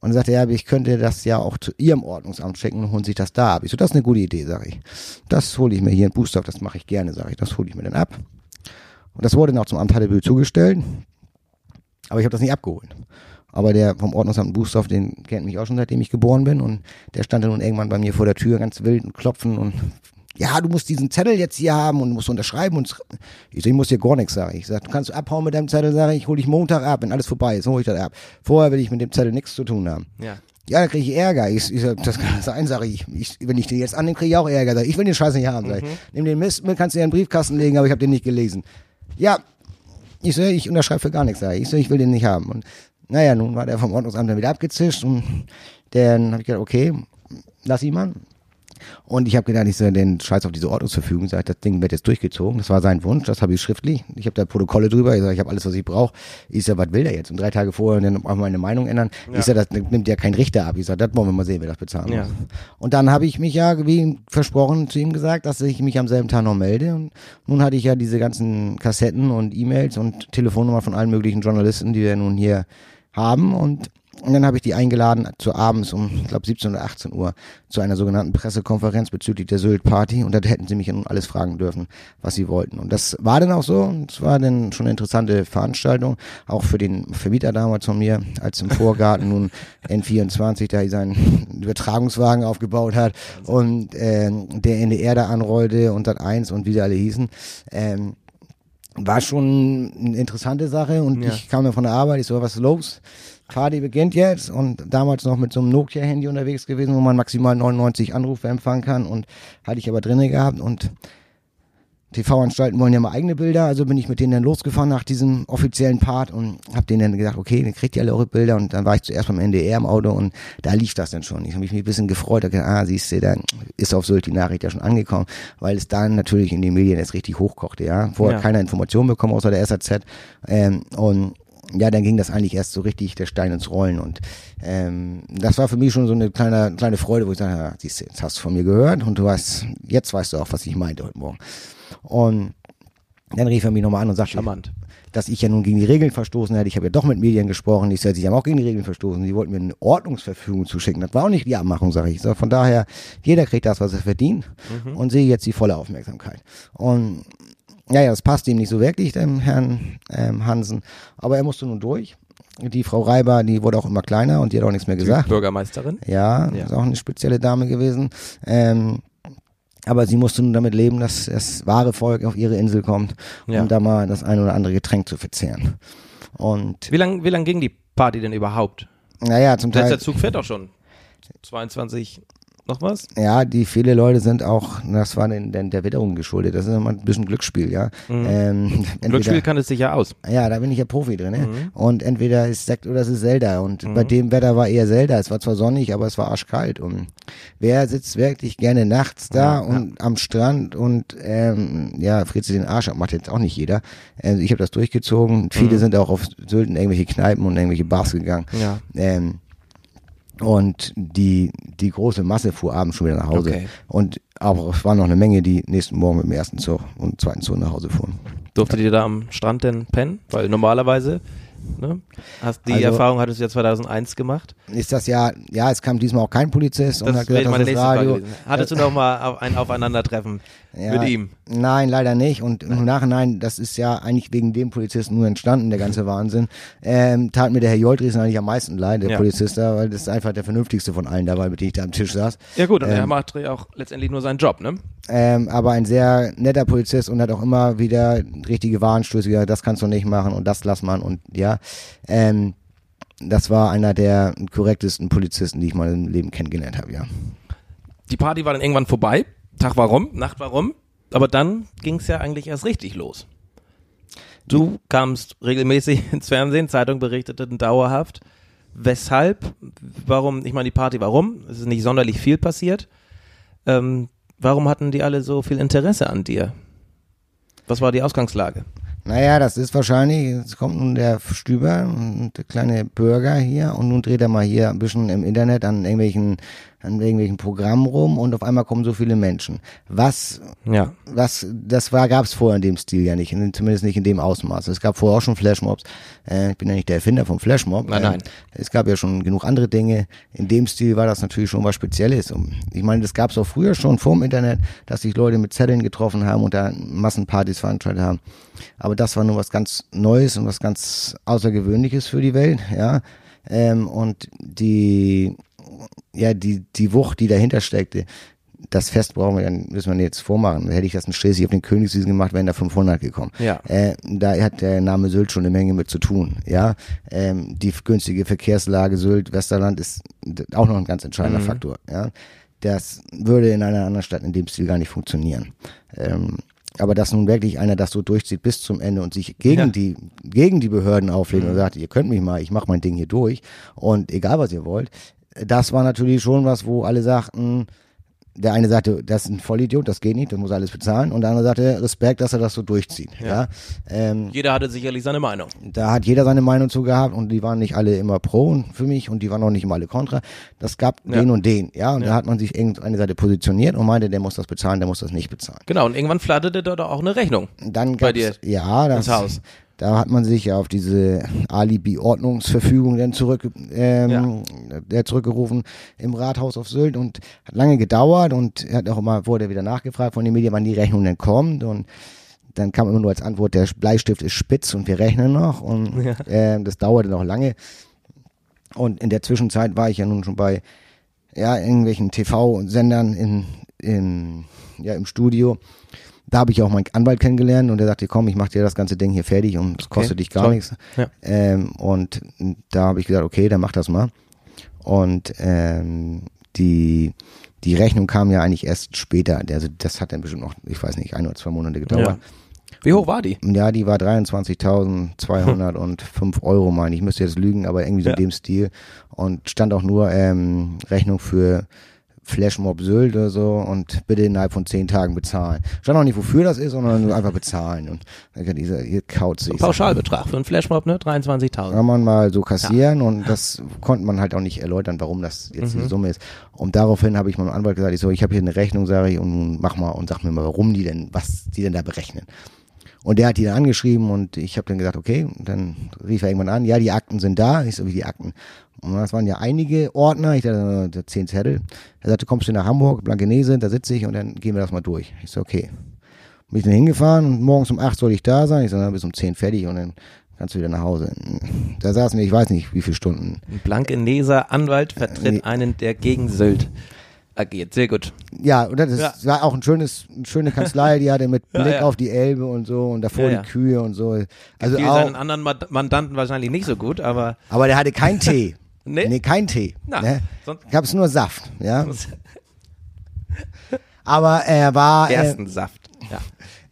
B: Und sagte er, ja, ich könnte das ja auch zu Ihrem Ordnungsamt schicken und holen sich das da ab. Ich so, das ist eine gute Idee, sage ich. Das hole ich mir hier in Bußdorf, das mache ich gerne, sage ich. Das hole ich mir dann ab. Und das wurde dann auch zum Amt Hattebüll zugestellt. Aber ich habe das nicht abgeholt. Aber der vom Ordnungsamt Bußdorf, den kennt mich auch schon seitdem ich geboren bin und der stand dann nun irgendwann bei mir vor der Tür ganz wild und klopfen und ja, du musst diesen Zettel jetzt hier haben und musst unterschreiben und ich, ich muss dir gar nichts sagen. Ich sag, du kannst abhauen mit deinem Zettel, sage ich, hol dich Montag ab, wenn alles vorbei ist, hol ich das ab. Vorher will ich mit dem Zettel nichts zu tun haben.
A: Ja.
B: Ja, da kriege ich Ärger. Ich, ich sag, das kann sein, sage ich. ich. Wenn ich den jetzt annehme, kriege ich auch Ärger. Sag ich, ich will den Scheiß nicht haben. Sag ich. Nimm den Mist, mit, kannst du in den Briefkasten legen, aber ich habe den nicht gelesen. Ja, ich so, ich unterschreibe für gar nichts. Sag ich. ich so, ich will den nicht haben. Und naja, nun war der vom Ordnungsamt dann wieder abgezischt und dann habe ich gedacht, okay, lass ihn mal. Und ich habe gedacht, ich soll den Scheiß auf diese Ordnungsverfügung, sag, das Ding wird jetzt durchgezogen. Das war sein Wunsch, das habe ich schriftlich. Ich habe da Protokolle drüber, ich sage, ich habe alles, was ich brauche. Ich sage, was will der jetzt? Und drei Tage vorher dann auch meine Meinung ändern.
A: Ja.
B: Ich sage, das nimmt ja kein Richter ab. Ich sage, das wollen wir mal sehen, wer das bezahlen
A: Ja.
B: muss. Und dann habe ich mich ja, wie versprochen, zu ihm gesagt, dass ich mich am selben Tag noch melde. Und nun hatte ich ja diese ganzen Kassetten und E-Mails und Telefonnummer von allen möglichen Journalisten, die wir nun hier haben. Und und dann habe ich die eingeladen zu abends um, ich glaube 17 oder 18 Uhr zu einer sogenannten Pressekonferenz bezüglich der Sylt-Party und da hätten sie mich nun alles fragen dürfen, was sie wollten. Und das war dann auch so und es war dann schon eine interessante Veranstaltung, auch für den Vermieter damals von mir, als im Vorgarten nun N24 da seinen Übertragungswagen aufgebaut hat und äh, der NDR da anrollte und Sat 1 und wie sie alle hießen. Ähm, war schon eine interessante Sache und
A: Ja.
B: ich kam dann von der Arbeit, ich so, was ist los? Party beginnt jetzt und damals noch mit so einem Nokia-Handy unterwegs gewesen, wo man maximal 99 Anrufe empfangen kann und hatte ich aber drinne gehabt und TV-Anstalten wollen ja mal eigene Bilder, also bin ich mit denen dann losgefahren nach diesem offiziellen Part und hab denen dann gesagt, okay, dann kriegt ihr alle eure Bilder und dann war ich zuerst beim NDR im Auto und da lief das dann schon. Ich habe mich ein bisschen gefreut, gedacht, ah, siehst du, dann ist auf Sylt die Nachricht ja schon angekommen, weil es dann natürlich in den Medien jetzt richtig hochkochte, ja. Vorher
A: Ja.
B: keiner Information bekommen außer der SAZ ähm, und ja, dann ging das eigentlich erst so richtig der Stein ins Rollen und ähm, das war für mich schon so eine kleine kleine Freude, wo ich sage, ja, siehst du, jetzt hast du von mir gehört und du weißt, jetzt weißt du auch, was ich meinte heute Morgen. Und dann rief er mich nochmal an und sagte,
A: Charmant.
B: dass ich ja nun gegen die Regeln verstoßen hätte. Ich habe ja doch mit Medien gesprochen. Ich sagte, sie haben auch gegen die Regeln verstoßen. Sie wollten mir eine Ordnungsverfügung zuschicken. Das war auch nicht die Abmachung, sage ich. So, von daher, jeder kriegt das, was er verdient und sehe jetzt die volle Aufmerksamkeit. Und ja, ja, das passt ihm nicht so wirklich, dem Herrn ähm, Hansen. Aber er musste nun durch. Die Frau Reiber, die wurde auch immer kleiner und die hat auch nichts mehr gesagt.
A: Bürgermeisterin.
B: Ja,
A: Ja.
B: ist auch eine spezielle Dame gewesen. Ähm, aber sie musste nun damit leben, dass das wahre Volk auf ihre Insel kommt, um
A: Ja.
B: da mal das ein oder andere Getränk zu verzehren. Und
A: Wie lang, wie lang ging die Party denn überhaupt?
B: naja, zum
A: Der
B: Teil,
A: letzte Zug fährt doch schon. 22 noch was?
B: ja, die viele Leute sind auch, das war den, den, der Witterung geschuldet. Das ist immer ein bisschen Glücksspiel, ja. Ähm, entweder-
A: Glücksspiel kann es sich ja aus.
B: Ja, da bin ich ja Profi drin. Ne?
A: Mhm.
B: Und entweder ist Sekt oder es ist Zelda. Und bei dem Wetter war eher Zelda. Es war zwar sonnig, aber es war arschkalt. Und wer sitzt wirklich gerne nachts da
A: Ja,
B: und am Strand und ähm, ja, friert sich den Arsch ab, macht jetzt auch nicht jeder. Also ich habe das durchgezogen. Viele
A: Mhm.
B: sind auch auf Sylt in irgendwelche Kneipen und irgendwelche Bars gegangen.
A: Ja.
B: Ähm, und die, die große Masse fuhr abends schon wieder nach Hause.
A: Okay.
B: Und aber es waren noch eine Menge, die nächsten Morgen mit dem ersten Zug und zweiten Zug nach Hause fuhren.
A: Durftet ihr da am Strand denn pennen? Weil normalerweise, ne? Hast die
B: Also-
A: Erfahrung hattest du ja 2001 gemacht.
B: ist das ja, ja, es kam diesmal auch kein Polizist und
A: Das
B: hat
A: wäre
B: gesagt,
A: meine
B: das ist
A: Frage
B: Radio.
A: Hattest du noch mal ein Aufeinandertreffen
B: Ja,
A: mit ihm?
B: Nein, leider nicht. Und im Nachhinein, das ist ja eigentlich wegen dem Polizisten nur entstanden, der ganze Wahnsinn. Ähm, tat mir der Herr Joldriesen eigentlich am meisten leid, der
A: Ja.
B: Polizist da, weil das ist einfach der vernünftigste von allen dabei, mit dem ich da am Tisch saß.
A: Ja gut, und er
B: Ähm,
A: macht ja auch letztendlich nur seinen Job, ne?
B: Ähm, aber ein sehr netter Polizist und hat auch immer wieder richtige Warnstöße gesagt, das kannst du nicht machen und das lass man und ja. Ähm, das war einer der korrektesten Polizisten, die ich mal im Leben kennengelernt habe, ja.
A: Die Party war dann irgendwann vorbei. Tag war rum, Nacht war rum. Aber dann ging es ja eigentlich erst richtig los. Du kamst regelmäßig ins Fernsehen, Zeitung berichteten dauerhaft. Weshalb? Warum? Ich meine, die Party war rum. Es ist nicht sonderlich viel passiert. Ähm, warum hatten die alle so viel Interesse an dir? Was war die Ausgangslage?
B: Naja, das ist wahrscheinlich, jetzt kommt nun der Stüber, der kleine Bürger hier und nun dreht er mal hier ein bisschen im Internet an irgendwelchen, an irgendwelchen Programmen rum und auf einmal kommen so viele Menschen. Was,
A: Ja.
B: was, das war, gab's vorher in dem Stil ja nicht, in, zumindest nicht in dem Ausmaß. Es gab vorher auch schon Flashmobs. Äh, ich bin ja nicht der Erfinder vom Flashmob.
A: Nein,
B: Äh,
A: nein.
B: Es gab ja schon genug andere Dinge. In dem Stil war das natürlich schon was Spezielles. Und ich meine, das gab's auch früher schon vor dem Internet, dass sich Leute mit Zetteln getroffen haben und da Massenpartys veranstaltet haben. Aber das war nur was ganz Neues und was ganz Außergewöhnliches für die Welt, ja. Ähm, und die, ja, die, die Wucht, die dahinter steckte, das Fest brauchen wir, dann müssen wir jetzt vormachen. Hätte ich das in Schleswig auf den Königswiesen gemacht, wären da 500 gekommen.
A: Ja.
B: Äh, da hat der Name Sylt schon eine Menge mit zu tun. Ja, ähm, die günstige Verkehrslage Sylt, Westerland ist auch noch ein ganz entscheidender
A: Mhm.
B: Faktor. Ja, das würde in einer anderen Stadt in dem Stil gar nicht funktionieren. Ähm, aber dass nun wirklich einer das so durchzieht bis zum Ende und sich gegen
A: Ja. Mhm.
B: die gegen die Behörden auflehnt und sagt, ihr könnt mich mal, ich mache mein Ding hier durch und egal was ihr wollt, das war natürlich schon was, wo alle sagten, der eine sagte, das ist ein Vollidiot, das geht nicht, das muss alles bezahlen. Und der andere sagte, Respekt, dass er das so durchzieht. Ja. Ähm,
A: Jeder hatte sicherlich seine Meinung.
B: da hat jeder seine Meinung zu gehabt und die waren nicht alle immer pro für mich und die waren auch nicht immer alle kontra. Das gab
A: Ja.
B: den und den, ja. Und
A: Ja.
B: da hat man sich irgendeine Seite positioniert und meinte, der muss das bezahlen, der muss das nicht bezahlen.
A: Genau, und irgendwann flatterte dort auch eine Rechnung.
B: Dann
A: Bei dir
B: ja, das,
A: Haus.
B: Da hat man sich ja auf diese Alibi-Ordnungsverfügung dann zurück, ähm, der zurückgerufen im Rathaus auf Sylt und hat lange gedauert und er hat auch immer, wurde wieder nachgefragt von den Medien, wann die Rechnung denn kommt und dann kam immer nur als Antwort, der Bleistift ist spitz und wir rechnen noch und ähm, das dauerte noch lange. Und in der Zwischenzeit war ich ja nun schon bei ja, irgendwelchen TV-Sendern in, in, ja, im Studio. Da habe ich auch meinen Anwalt kennengelernt und der sagte, komm, ich mache dir das ganze Ding hier fertig und es kostet dich gar
A: toll.
B: nichts.
A: Ja.
B: Ähm, und da habe ich gesagt, okay, dann mach das mal. Und ähm, die, die Rechnung kam ja eigentlich erst später. Also das hat dann bestimmt noch, ich weiß nicht, ein oder zwei Monate gedauert.
A: Wie hoch war die?
B: Ja, die war 23.205 Euro, meine ich. Ich müsste jetzt lügen, aber irgendwie so
A: Ja.
B: in dem Stil. Und stand auch nur ähm, Rechnung für Flashmob Sylt oder so und bitte innerhalb von zehn Tagen bezahlen. Stand auch nicht, wofür das ist, sondern einfach bezahlen. Und dann kann dieser, hier kaut sich.
A: Pauschalbetrag für einen Flashmob, ne? 23.000.
B: Kann man mal so kassieren und das konnte man halt auch nicht erläutern, warum das jetzt
A: Mhm.
B: die Summe ist. Und daraufhin habe ich meinem Anwalt gesagt, ich so, ich habe hier eine Rechnung, sage ich, und mach mal und sag mir mal, warum die denn, was die denn da berechnen. Und der hat die dann angeschrieben und ich habe dann gesagt, okay, und dann rief er irgendwann an, ja, die Akten sind da. Ich so, wie die Akten? Und das waren ja einige Ordner, ich dachte, äh, zehn Zettel. Er sagte, kommst du nach Hamburg, Blankenese, da sitze ich und dann gehen wir das mal durch. Ich so, okay. Bin ich dann hingefahren und morgens um acht soll ich da sein. Ich so, na, bis um zehn fertig und dann kannst du wieder nach Hause. Da saßen wir, ich weiß nicht, wie viele Stunden.
A: Blankeneser Anwalt vertritt
B: nee.
A: einen, der gegen Sylt agiert. Sehr gut.
B: Ja, und das
A: Ja.
B: war auch ein schönes, eine schöne Kanzlei, die hatte mit
A: Ja,
B: Blick
A: ja.
B: auf die Elbe und so und davor
A: Ja, ja.
B: die Kühe und so. Also
A: Fiel
B: auch,
A: seinen anderen Mandanten wahrscheinlich nicht so gut, aber
B: aber der hatte keinen Tee.
A: Nee?
B: Nee, kein Tee.
A: Na,
B: ne? Gab's nur Saft, ja. Aber er war, äh,
A: ersten Saft. Ja.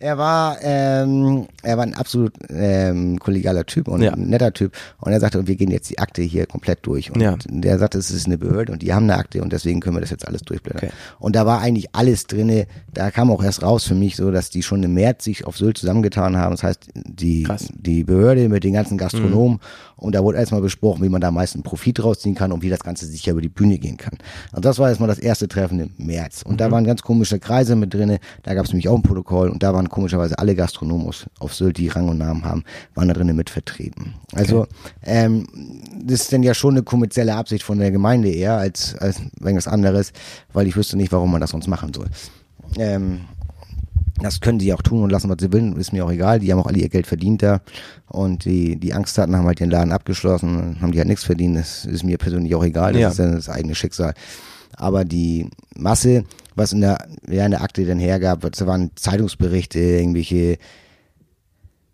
B: Er war, ähm, er war ein absolut ähm, kollegialer Typ und
A: Ja.
B: ein netter Typ. Und er sagte, wir gehen jetzt die Akte hier komplett durch. Und
A: Ja.
B: der sagte, es ist eine Behörde und die haben eine Akte und deswegen können wir das jetzt alles durchblättern.
A: Okay.
B: Und da war eigentlich alles drinne. Da kam auch erst raus für mich so, dass die schon im März sich auf Sylt zusammengetan haben. Das heißt, die,
A: Krass.
B: die Behörde mit den ganzen Gastronomen. Und da wurde erstmal besprochen, wie man da am meisten Profit rausziehen kann und wie das Ganze sicher über die Bühne gehen kann. Und das war erstmal das erste Treffen im März. Und da waren ganz komische Kreise mit drinne. Da gab es nämlich auch ein Protokoll und da waren komischerweise alle Gastronomen aus- auf Sylt, die Rang und Namen haben, waren da drinnen mit vertreten. Also ähm, das ist dann ja schon eine kommerzielle Absicht von der Gemeinde eher als, als irgendwas anderes, weil ich wüsste nicht, warum man das sonst machen soll. Ähm, das können sie auch tun und lassen, was sie wollen, ist mir auch egal. Die haben auch alle ihr Geld verdient da. Und die, die Angst hatten, haben halt den Laden abgeschlossen, haben die halt nichts verdient. Das ist mir persönlich auch egal, das
A: Ja.
B: ist dann das eigene Schicksal. Aber die Masse, was in der, ja, in der Akte dann hergab, das waren Zeitungsberichte, irgendwelche,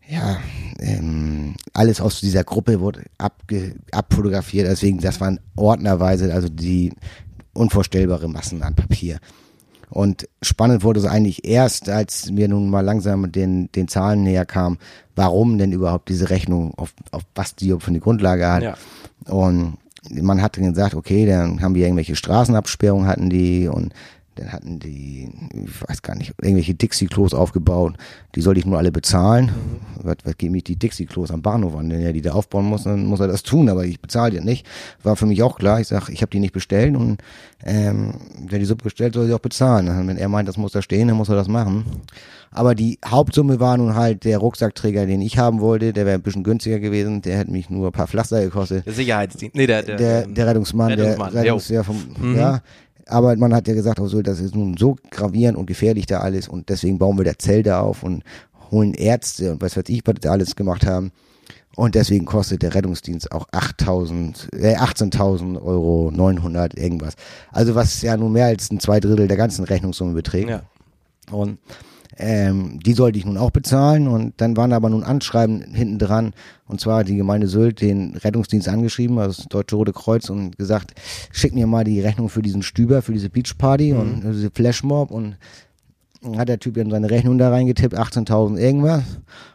B: ja, ähm, alles aus dieser Gruppe wurde abge, abfotografiert, deswegen, das waren ordnerweise, also die unvorstellbare Massen an Papier. Und spannend wurde es eigentlich erst, als wir nun mal langsam mit den, den Zahlen näher kamen, warum denn überhaupt diese Rechnung, auf, auf was die für eine Grundlage hat.
A: Ja.
B: Und man hat dann gesagt, okay, dann haben wir irgendwelche Straßenabsperrungen hatten die und dann hatten die, ich weiß gar nicht, irgendwelche Dixie-Klos aufgebaut. Die sollte ich nur alle bezahlen. Was, was geht mich die Dixie-Klos am Bahnhof an? Wenn er die da aufbauen muss, dann muss er das tun, aber ich bezahle die nicht. War für mich auch klar. Ich sag, ich habe die nicht bestellt und ähm, wer die Suppe bestellt, soll sie auch bezahlen. Und wenn er meint, das muss da stehen, dann muss er das machen. Aber die Hauptsumme war nun halt der Rucksackträger, den ich haben wollte. Der wäre ein bisschen günstiger gewesen. Der hätte mich nur ein paar Pflaster gekostet
A: Der Sicherheitsdienst. Nee, der, der,
B: der,
A: ähm,
B: der Rettungsmann,
A: Rettungsmann,
B: der Rettungs,
A: jo.
B: ja, vom,
A: Mhm.
B: ja. Aber man hat ja gesagt, oh so, das ist nun so gravierend und gefährlich da alles und deswegen bauen wir da Zelte auf und holen Ärzte und was weiß ich, was alles gemacht haben. Und deswegen kostet der Rettungsdienst auch 8.000, äh, 18.000 Euro 900 irgendwas. Also was ja nun mehr als ein zwei Drittel der ganzen Rechnungssumme beträgt.
A: Ja.
B: Und ähm, die sollte ich nun auch bezahlen. Und dann waren aber nun Anschreiben hinten dran. Und zwar hat die Gemeinde Sylt den Rettungsdienst angeschrieben, also das Deutsche Rote Kreuz und gesagt, schick mir mal die Rechnung für diesen Stüber, für diese Beachparty und diese Flashmob. Und hat der Typ dann seine Rechnung da reingetippt, 18.000 irgendwas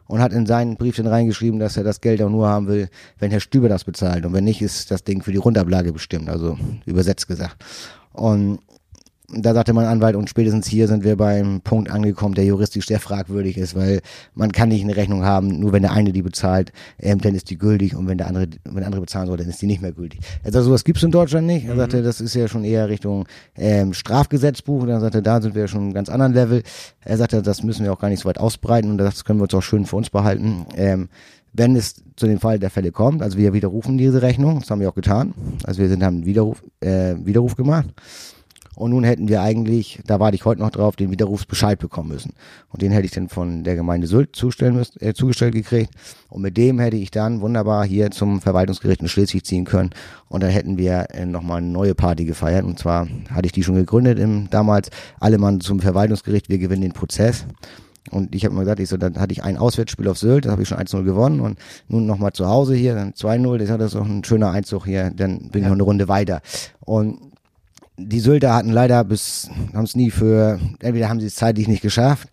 B: und hat in seinen Brief dann reingeschrieben, dass er das Geld auch nur haben will, wenn Herr Stüber das bezahlt. Und wenn nicht, ist das Ding für die Rundablage bestimmt, also übersetzt gesagt. Und da sagte mein Anwalt, und spätestens hier sind wir beim Punkt angekommen, der juristisch sehr fragwürdig ist, weil man kann nicht eine Rechnung haben, nur wenn der eine die bezahlt, ähm, dann ist die gültig und wenn der andere, wenn der andere bezahlen soll, dann ist die nicht mehr gültig. Also sowas gibt's in Deutschland nicht. Er sagte, das ist ja schon eher Richtung ähm, Strafgesetzbuch. Und er sagte, da sind wir schon einem ganz anderen Level. Er sagte, das müssen wir auch gar nicht so weit ausbreiten und das können wir uns auch schön für uns behalten. Ähm, wenn es zu dem Fall der Fälle kommt, also wir widerrufen diese Rechnung, das haben wir auch getan. Also wir sind, haben einen Widerruf, äh, Widerruf gemacht. Und nun hätten wir eigentlich, da warte ich heute noch drauf, den Widerrufsbescheid bekommen müssen. Und den hätte ich dann von der Gemeinde Sylt zustellen müssen, äh, zugestellt gekriegt. Und mit dem hätte ich dann wunderbar hier zum Verwaltungsgericht in Schleswig ziehen können. Und dann hätten wir äh, nochmal eine neue Party gefeiert. Und zwar hatte ich die schon gegründet im damals alle Mann zum Verwaltungsgericht, wir gewinnen den Prozess. Und ich habe mal gesagt, ich so, dann hatte ich ein Auswärtsspiel auf Sylt, das habe ich schon 1-0 gewonnen und nun nochmal zu Hause hier, dann 2-0, das hat das auch ein schöner Einzug hier, dann bin ich noch eine Runde weiter. Und die Sylter hatten leider bis, haben es nie für, entweder haben sie es zeitlich nicht geschafft,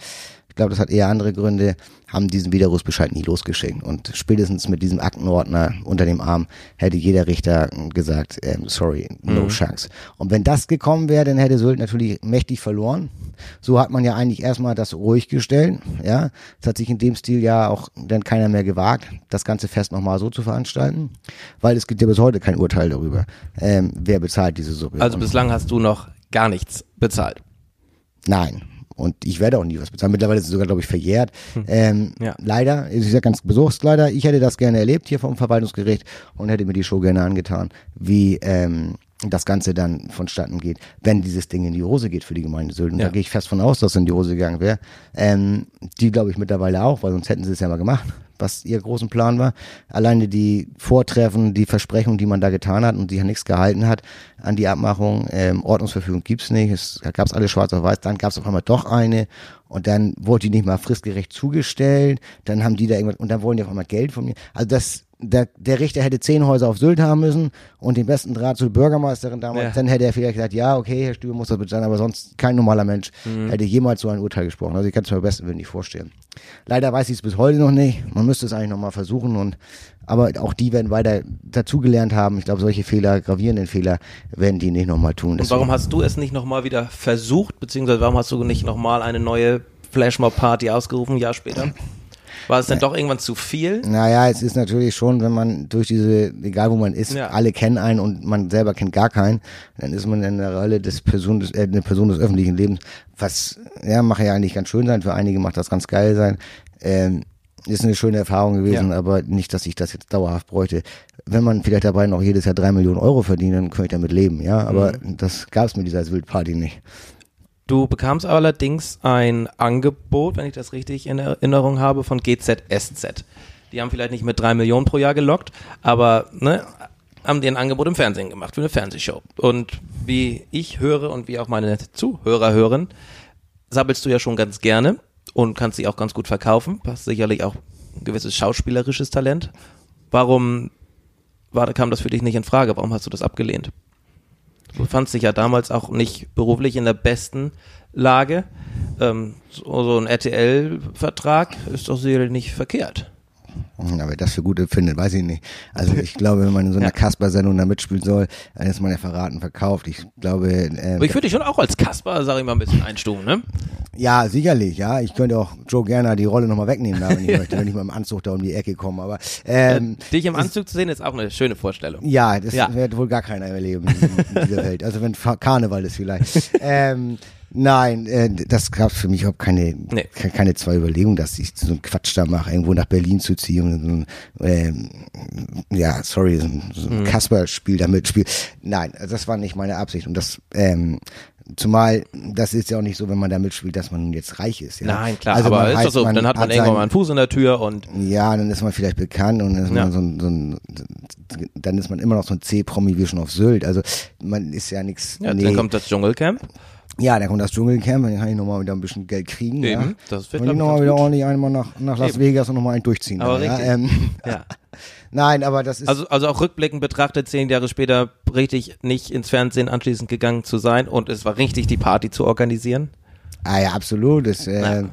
B: glaube, das hat eher andere Gründe, haben diesen Widerrufsbescheid nie losgeschickt. Und spätestens mit diesem Aktenordner unter dem Arm hätte jeder Richter gesagt, ähm, sorry, no
A: Mhm.
B: chance. Und wenn das gekommen wäre, dann hätte Sylt natürlich mächtig verloren. So hat man ja eigentlich erstmal das ruhig gestellt. Ja, es hat sich in dem Stil ja auch dann keiner mehr gewagt, das ganze Fest nochmal so zu veranstalten, weil es gibt ja bis heute kein Urteil darüber, ähm, wer bezahlt diese Suppe.
A: Also bislang hast du noch gar nichts bezahlt.
B: Nein. Und ich werde auch nie was bezahlen. Mittlerweile ist es sogar, glaube ich, verjährt. Ähm,
A: Ja.
B: Leider, ich sage ganz besorgt leider, ich hätte das gerne erlebt hier vom Verwaltungsgericht und hätte mir die Show gerne angetan, wie ähm, das Ganze dann vonstatten geht, wenn dieses Ding in die Hose geht für die Gemeinde. Und
A: Ja.
B: da gehe ich fest von aus, dass es in die Hose gegangen wäre. Ähm, die glaube ich mittlerweile auch, weil sonst hätten sie es ja mal gemacht, was ihr großen Plan war. Alleine die Vortreffen, die Versprechungen, die man da getan hat und die ja nichts gehalten hat an die Abmachung, ähm, Ordnungsverfügung gibt's nicht, es gab's alles schwarz auf weiß, dann gab's auf einmal doch eine und dann wurde die nicht mal fristgerecht zugestellt, dann haben die da irgendwas und dann wollen die auf einmal Geld von mir. Also das der, der Richter hätte zehn Häuser auf Sylt haben müssen und den besten Draht zur Bürgermeisterin damals,
A: Ja.
B: dann hätte er vielleicht gesagt, ja, okay, Herr Stüber muss das bezahlen, aber sonst kein normaler Mensch hätte jemals so ein Urteil gesprochen. Also ich kann es mir am besten Willen nicht vorstellen. Leider weiß ich es bis heute noch nicht. Man müsste es eigentlich nochmal versuchen und aber auch die werden weiter dazugelernt haben. Ich glaube, solche Fehler, gravierenden Fehler, werden die nicht nochmal tun.
A: Und warum hast du es nicht nochmal wieder versucht, beziehungsweise warum hast du nicht nochmal eine neue Flashmob-Party ausgerufen, ein Jahr später? War es denn doch irgendwann zu viel?
B: Naja, es ist natürlich schon, wenn man durch diese, egal wo man ist,
A: Ja.
B: alle kennen einen und man selber kennt gar keinen, dann ist man in der Rolle des Person des, äh, eine Person des öffentlichen Lebens, was, ja, macht ja eigentlich ganz schön sein, für einige macht das ganz geil sein. Ähm, ist eine schöne Erfahrung gewesen,
A: Ja.
B: aber nicht, dass ich das jetzt dauerhaft bräuchte. Wenn man vielleicht dabei noch jedes Jahr drei Millionen Euro verdient, dann könnte ich damit leben, ja, aber
A: Mhm.
B: das gab es mit dieser Wildparty nicht.
A: Du bekamst allerdings ein Angebot, wenn ich das richtig in Erinnerung habe, von GZSZ. Die haben vielleicht nicht mit drei Millionen pro Jahr gelockt, aber ne, haben dir ein Angebot im Fernsehen gemacht für eine Fernsehshow. Und wie ich höre und wie auch meine Zuhörer hören, sabbelst du ja schon ganz gerne und kannst sie auch ganz gut verkaufen. Hast sicherlich auch ein gewisses schauspielerisches Talent. Warum war, kam das für dich nicht in Frage? Warum hast du das abgelehnt? Du fandst dich ja damals auch nicht beruflich in der besten Lage. Ähm, so, so ein RTL-Vertrag ist doch sicherlich nicht verkehrt.
B: Hm, Aber wer das für gut empfindet, weiß ich nicht. Also ich glaube, wenn man in so einer
A: Ja.
B: Kasper-Sendung da mitspielen soll, dann ist man ja verraten verkauft. Ich glaube, ähm,
A: Aber ich würde dich schon auch als Kasper, sag ich mal, ein bisschen einstufen, ne?
B: ja, sicherlich, ja. Ich könnte auch Joe Gerner die Rolle nochmal wegnehmen, da, wenn ich möchte, wenn ich mal im Anzug da um die Ecke komme. Aber ähm,
A: Dich im Anzug zu sehen, ist auch eine schöne Vorstellung.
B: ja, das
A: Ja.
B: wird wohl gar keiner erleben in, dieser Welt. Also wenn Karneval ist vielleicht. ähm, nein, äh, das gab für mich überhaupt keine,
A: Nee.
B: ke- keine zwei Überlegungen, dass ich so einen Quatsch da mache, irgendwo nach Berlin zu ziehen und ähm, ja, sorry, so ein, so ein Kasper-Spiel da mitspiele. Nein, also das war nicht meine Absicht. Und das ähm, Zumal, das ist ja auch nicht so, wenn man da mitspielt, dass man jetzt reich ist. Ja?
A: Nein, klar,
B: Also
A: aber ist
B: heißt,
A: so, dann hat man
B: hat
A: irgendwann mal einen Fuß in der Tür und
B: Ja, dann ist man vielleicht bekannt und dann ist,
A: Ja.
B: man so ein, so ein, dann ist man immer noch so ein C-Promi wie schon auf Sylt. Also man ist ja nichts.
A: ja,
B: nee.
A: dann kommt das Dschungelcamp.
B: Ja, dann kommt das Dschungelcamp, dann kann ich nochmal wieder ein bisschen Geld kriegen. ja.
A: Eben, das wird,
B: Und ich nochmal wieder
A: gut.
B: ordentlich einmal nach, nach Las
A: Eben.
B: Vegas und nochmal einen durchziehen.
A: Aber
B: ja,
A: richtig.
B: ähm,
A: Ja.
B: Nein, aber das ist.
A: Also, also auch rückblickend betrachtet, zehn Jahre später richtig nicht ins Fernsehen anschließend gegangen zu sein und es war richtig, die Party zu organisieren.
B: Ah ja, absolut. Das, äh,
A: Ja.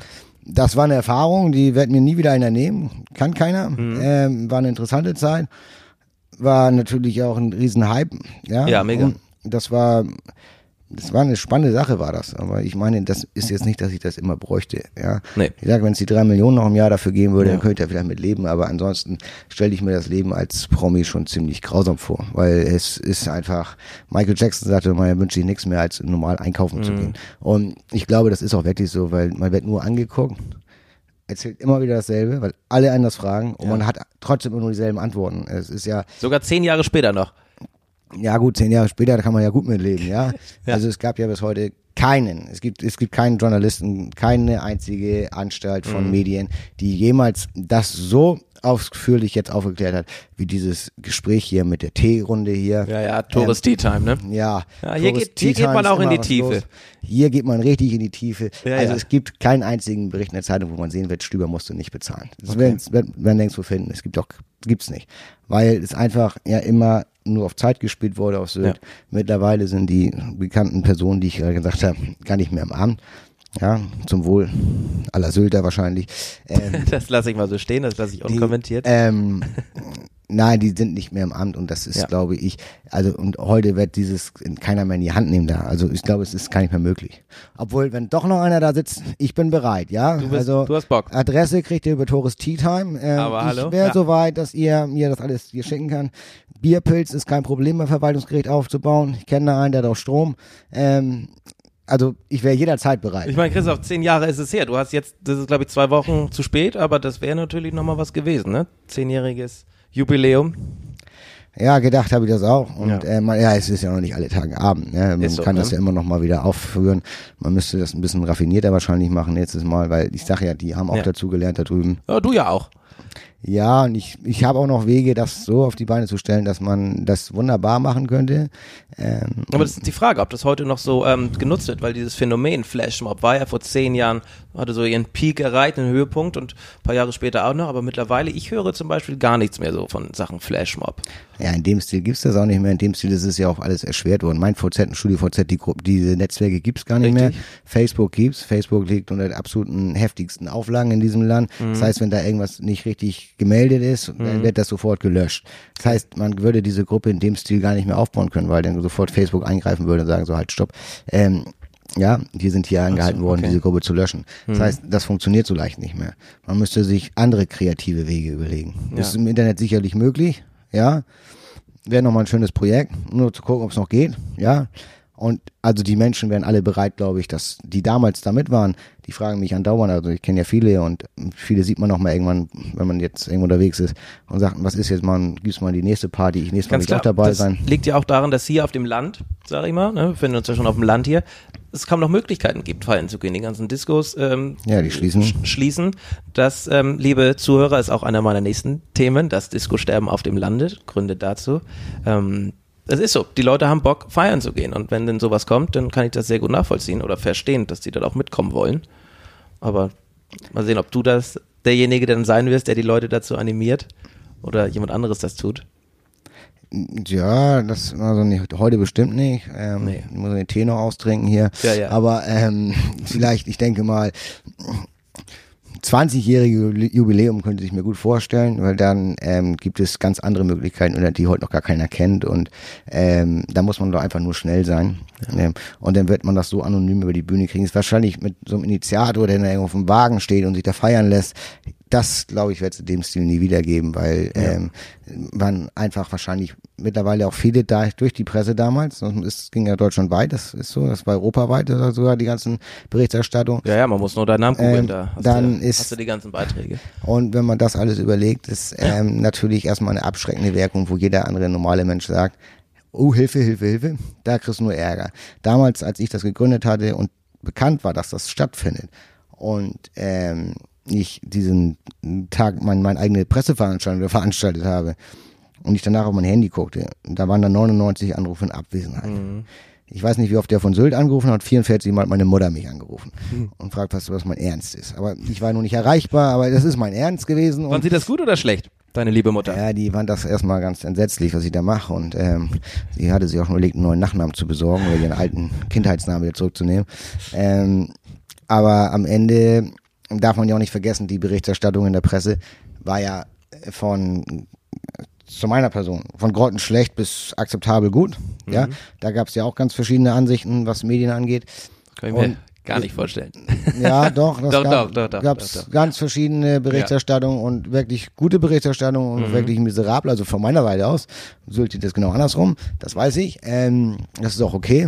B: das war eine Erfahrung, die wird mir nie wieder einer nehmen. Kann keiner.
A: Mhm.
B: Ähm, war eine interessante Zeit. War natürlich auch ein Riesenhype. Ja,
A: Ja, mega.
B: Und das war, das war eine spannende Sache, war das. Aber ich meine, das ist jetzt nicht, dass ich das immer bräuchte. Ja.
A: Nee.
B: Ich sage, wenn es die drei Millionen noch im Jahr dafür geben würde,
A: Ja.
B: dann könnte ich ja vielleicht mit leben. Aber ansonsten stelle ich mir das Leben als Promi schon ziemlich grausam vor. Weil es ist einfach, Michael Jackson sagte er wünscht sich nichts mehr, als normal einkaufen
A: Mhm.
B: zu gehen. Und ich glaube, das ist auch wirklich so, weil man wird nur angeguckt, erzählt immer wieder dasselbe, weil alle das fragen und man hat trotzdem immer nur dieselben Antworten. Es ist ja,
A: Sogar zehn Jahre später noch.
B: Ja gut, zehn Jahre später, kann man ja gut mitleben, ja.
A: Ja.
B: Also es gab ja bis heute keinen, es gibt, es gibt keinen Journalisten, keine einzige Anstalt
A: Mhm.
B: von Medien, die jemals das so ausführlich jetzt aufgeklärt hat, wie dieses Gespräch hier mit der Teerunde hier.
A: Ja, ja, Tourist Tea Time, ne?
B: Ja,
A: Ja, hier geht- hier geht man auch in die Tiefe.
B: los. Hier geht man richtig in die Tiefe.
A: Ja,
B: also
A: ja.
B: es gibt keinen einzigen Bericht in der Zeitung, wo man sehen wird, Stüber musste nicht bezahlen. Das werden werden nirgendwo finden. Es gibt auch, gibt's nicht. Weil es einfach ja immer nur auf Zeit gespielt wurde auf Sylt. Mittlerweile sind die bekannten Personen, die ich gerade gesagt habe, gar nicht mehr im Amt. Ja, zum Wohl aller Sylter wahrscheinlich. Ähm,
A: Das lasse ich mal so stehen, das lasse ich
B: die,
A: unkommentiert.
B: Ähm, nein, die sind nicht mehr im Amt und das ist,
A: Ja.
B: glaube ich, also und heute wird dieses keiner mehr in die Hand nehmen da. Also ich glaube, es ist gar nicht mehr möglich. Obwohl, wenn doch noch einer da sitzt, ich bin bereit, ja.
A: Du bist-
B: also
A: du hast Bock.
B: Adresse kriegt ihr über Tourist Tea Time. Ähm,
A: Aber
B: ich
A: hallo?
B: wäre
A: Ja.
B: so weit, dass ihr mir das alles hier schicken kann. Bierpilz ist kein Problem beim Verwaltungsgericht aufzubauen. Ich kenne da einen, der hat auch Strom. Ähm, also ich wäre jederzeit bereit.
A: Ich meine, Christoph, zehn Jahre ist es her. Du hast jetzt, das ist glaube ich zwei Wochen zu spät, aber das wäre natürlich nochmal was gewesen, ne? Zehnjähriges Jubiläum.
B: Ja, gedacht habe ich das auch. Und
A: Ja.
B: äh, man, ja es ist ja noch nicht alle Tage Abend. Ne? Man
A: so,
B: kann das
A: ne?
B: ja immer noch mal wieder aufführen. Man müsste das ein bisschen raffinierter wahrscheinlich machen nächstes Mal, weil ich sage ja, die haben auch
A: Ja.
B: dazu gelernt da drüben.
A: Ja, du ja auch.
B: Ja, und ich, ich habe auch noch Wege, das so auf die Beine zu stellen, dass man das wunderbar machen könnte. Ähm,
A: Aber das ist die Frage, ob das heute noch so ähm, genutzt wird, weil dieses Phänomen Flashmob war ja vor zehn Jahren, hatte so ihren Peak erreicht, einen Höhepunkt und ein paar Jahre später auch noch, aber mittlerweile, ich höre zum Beispiel gar nichts mehr so von Sachen Flashmob.
B: ja, in dem Stil gibt's das auch nicht mehr. In dem Stil ist es ja auch alles erschwert worden. Mein VZ und StudiVZ, die Gruppe, diese Netzwerke gibt's gar nicht
A: Richtig.
B: mehr. Facebook gibt's. Facebook liegt unter den absoluten heftigsten Auflagen in diesem Land.
A: Mhm.
B: Das heißt, wenn da irgendwas nicht richtig gemeldet ist, dann wird das sofort gelöscht. Das heißt, man würde diese Gruppe in dem Stil gar nicht mehr aufbauen können, weil dann sofort Facebook eingreifen würde und sagen so halt stopp. Ähm, ja, die sind hier angehalten worden,
A: okay. Mhm.
B: diese Gruppe zu löschen. Das heißt, das funktioniert so leicht nicht mehr. Man müsste sich andere kreative Wege überlegen.
A: Ja.
B: Das ist im Internet sicherlich möglich, ja. Wäre nochmal ein schönes Projekt, nur zu gucken, ob es noch geht, ja. Und also die Menschen wären alle bereit, glaube ich, dass die damals damit waren, die fragen mich andauernd, also ich kenne ja viele und viele sieht man noch mal irgendwann, wenn man jetzt irgendwo unterwegs ist und sagt, was ist jetzt mal, gibt's mal die nächste Party, ich nächstes Mal will ich
A: klar,
B: auch dabei
A: das
B: sein.
A: liegt ja auch daran, dass hier auf dem Land, sag ich mal, ne, wir befinden uns ja schon auf dem Land hier, es kaum noch Möglichkeiten gibt, feiern zu gehen. Die ganzen Discos ähm,
B: Ja, die schließen.
A: sch schließen. Das, ähm, liebe Zuhörer, ist auch einer meiner nächsten Themen, das Disco-Sterben auf dem Lande, Gründe dazu. Ähm, es ist so, die Leute haben Bock, feiern zu gehen. Und wenn denn sowas kommt, dann kann ich das sehr gut nachvollziehen oder verstehen, dass die dort auch mitkommen wollen. Aber mal sehen, ob du das derjenige dann sein wirst, der die Leute dazu animiert oder jemand anderes das tut.
B: Ja, das also nicht, heute bestimmt nicht. Ähm,
A: Nee.
B: Ich muss den Tee noch austrinken hier.
A: Ja, ja.
B: Aber ähm, vielleicht, ich denke mal, 20-jährige Jubiläum könnte ich mir gut vorstellen, weil dann ähm, gibt es ganz andere Möglichkeiten, oder die heute noch gar keiner kennt und ähm, da muss man doch einfach nur schnell sein ähm, und dann wird man das so anonym über die Bühne kriegen. Ist wahrscheinlich mit so einem Initiator, der da irgendwo auf dem Wagen steht und sich da feiern lässt. Das, glaube ich, wird es in dem Stil nie wiedergeben, weil ähm, waren einfach wahrscheinlich mittlerweile auch viele da durch die Presse damals. Es ging ja deutschlandweit, das ist so, das war europaweit das sogar die ganzen Berichterstattungen.
A: Ja, ja, man muss nur deinen Namen googeln,
B: Ähm,
A: da hast,
B: dann
A: du,
B: ist-
A: hast du die ganzen Beiträge.
B: Und wenn man das alles überlegt, ist ähm, natürlich erstmal eine abschreckende Wirkung, wo jeder andere normale Mensch sagt, oh, Hilfe, Hilfe, Hilfe, da kriegst du nur Ärger. Damals, als ich das gegründet hatte und bekannt war, dass das stattfindet und ähm, ich diesen Tag mein, meine eigene Presseveranstaltung veranstaltet habe und ich danach auf mein Handy guckte, da waren dann 99 Anrufe in Abwesenheit.
A: Mhm.
B: Ich weiß nicht, wie oft der von Sylt angerufen hat, 44 Mal hat meine Mutter mich angerufen und fragt, was, was mein Ernst ist. Aber ich war noch nicht erreichbar, aber das ist mein Ernst gewesen.
A: Fand sie das gut oder schlecht, deine liebe Mutter?
B: ja, die fand das erstmal ganz entsetzlich, was ich da mache. Und ähm, sie hatte sich auch nur überlegt, einen neuen Nachnamen zu besorgen oder ihren alten Kindheitsnamen wieder zurückzunehmen. Ähm, aber am Ende darf man ja auch nicht vergessen, die Berichterstattung in der Presse war ja von zu meiner Person, von grottenschlecht bis akzeptabel gut. Ja, da gab es ja auch ganz verschiedene Ansichten, was Medien angeht.
A: Kann ich mir
B: Und-
A: gar nicht vorstellen.
B: Ja, doch, das
A: Doch,
B: gab,
A: doch, doch, doch, doch,
B: ganz verschiedene Berichterstattungen und wirklich gute Berichterstattung und
A: Mhm.
B: wirklich miserable, also von meiner Seite aus. Sylt das genau andersrum, das weiß ich. Ähm, das ist auch okay.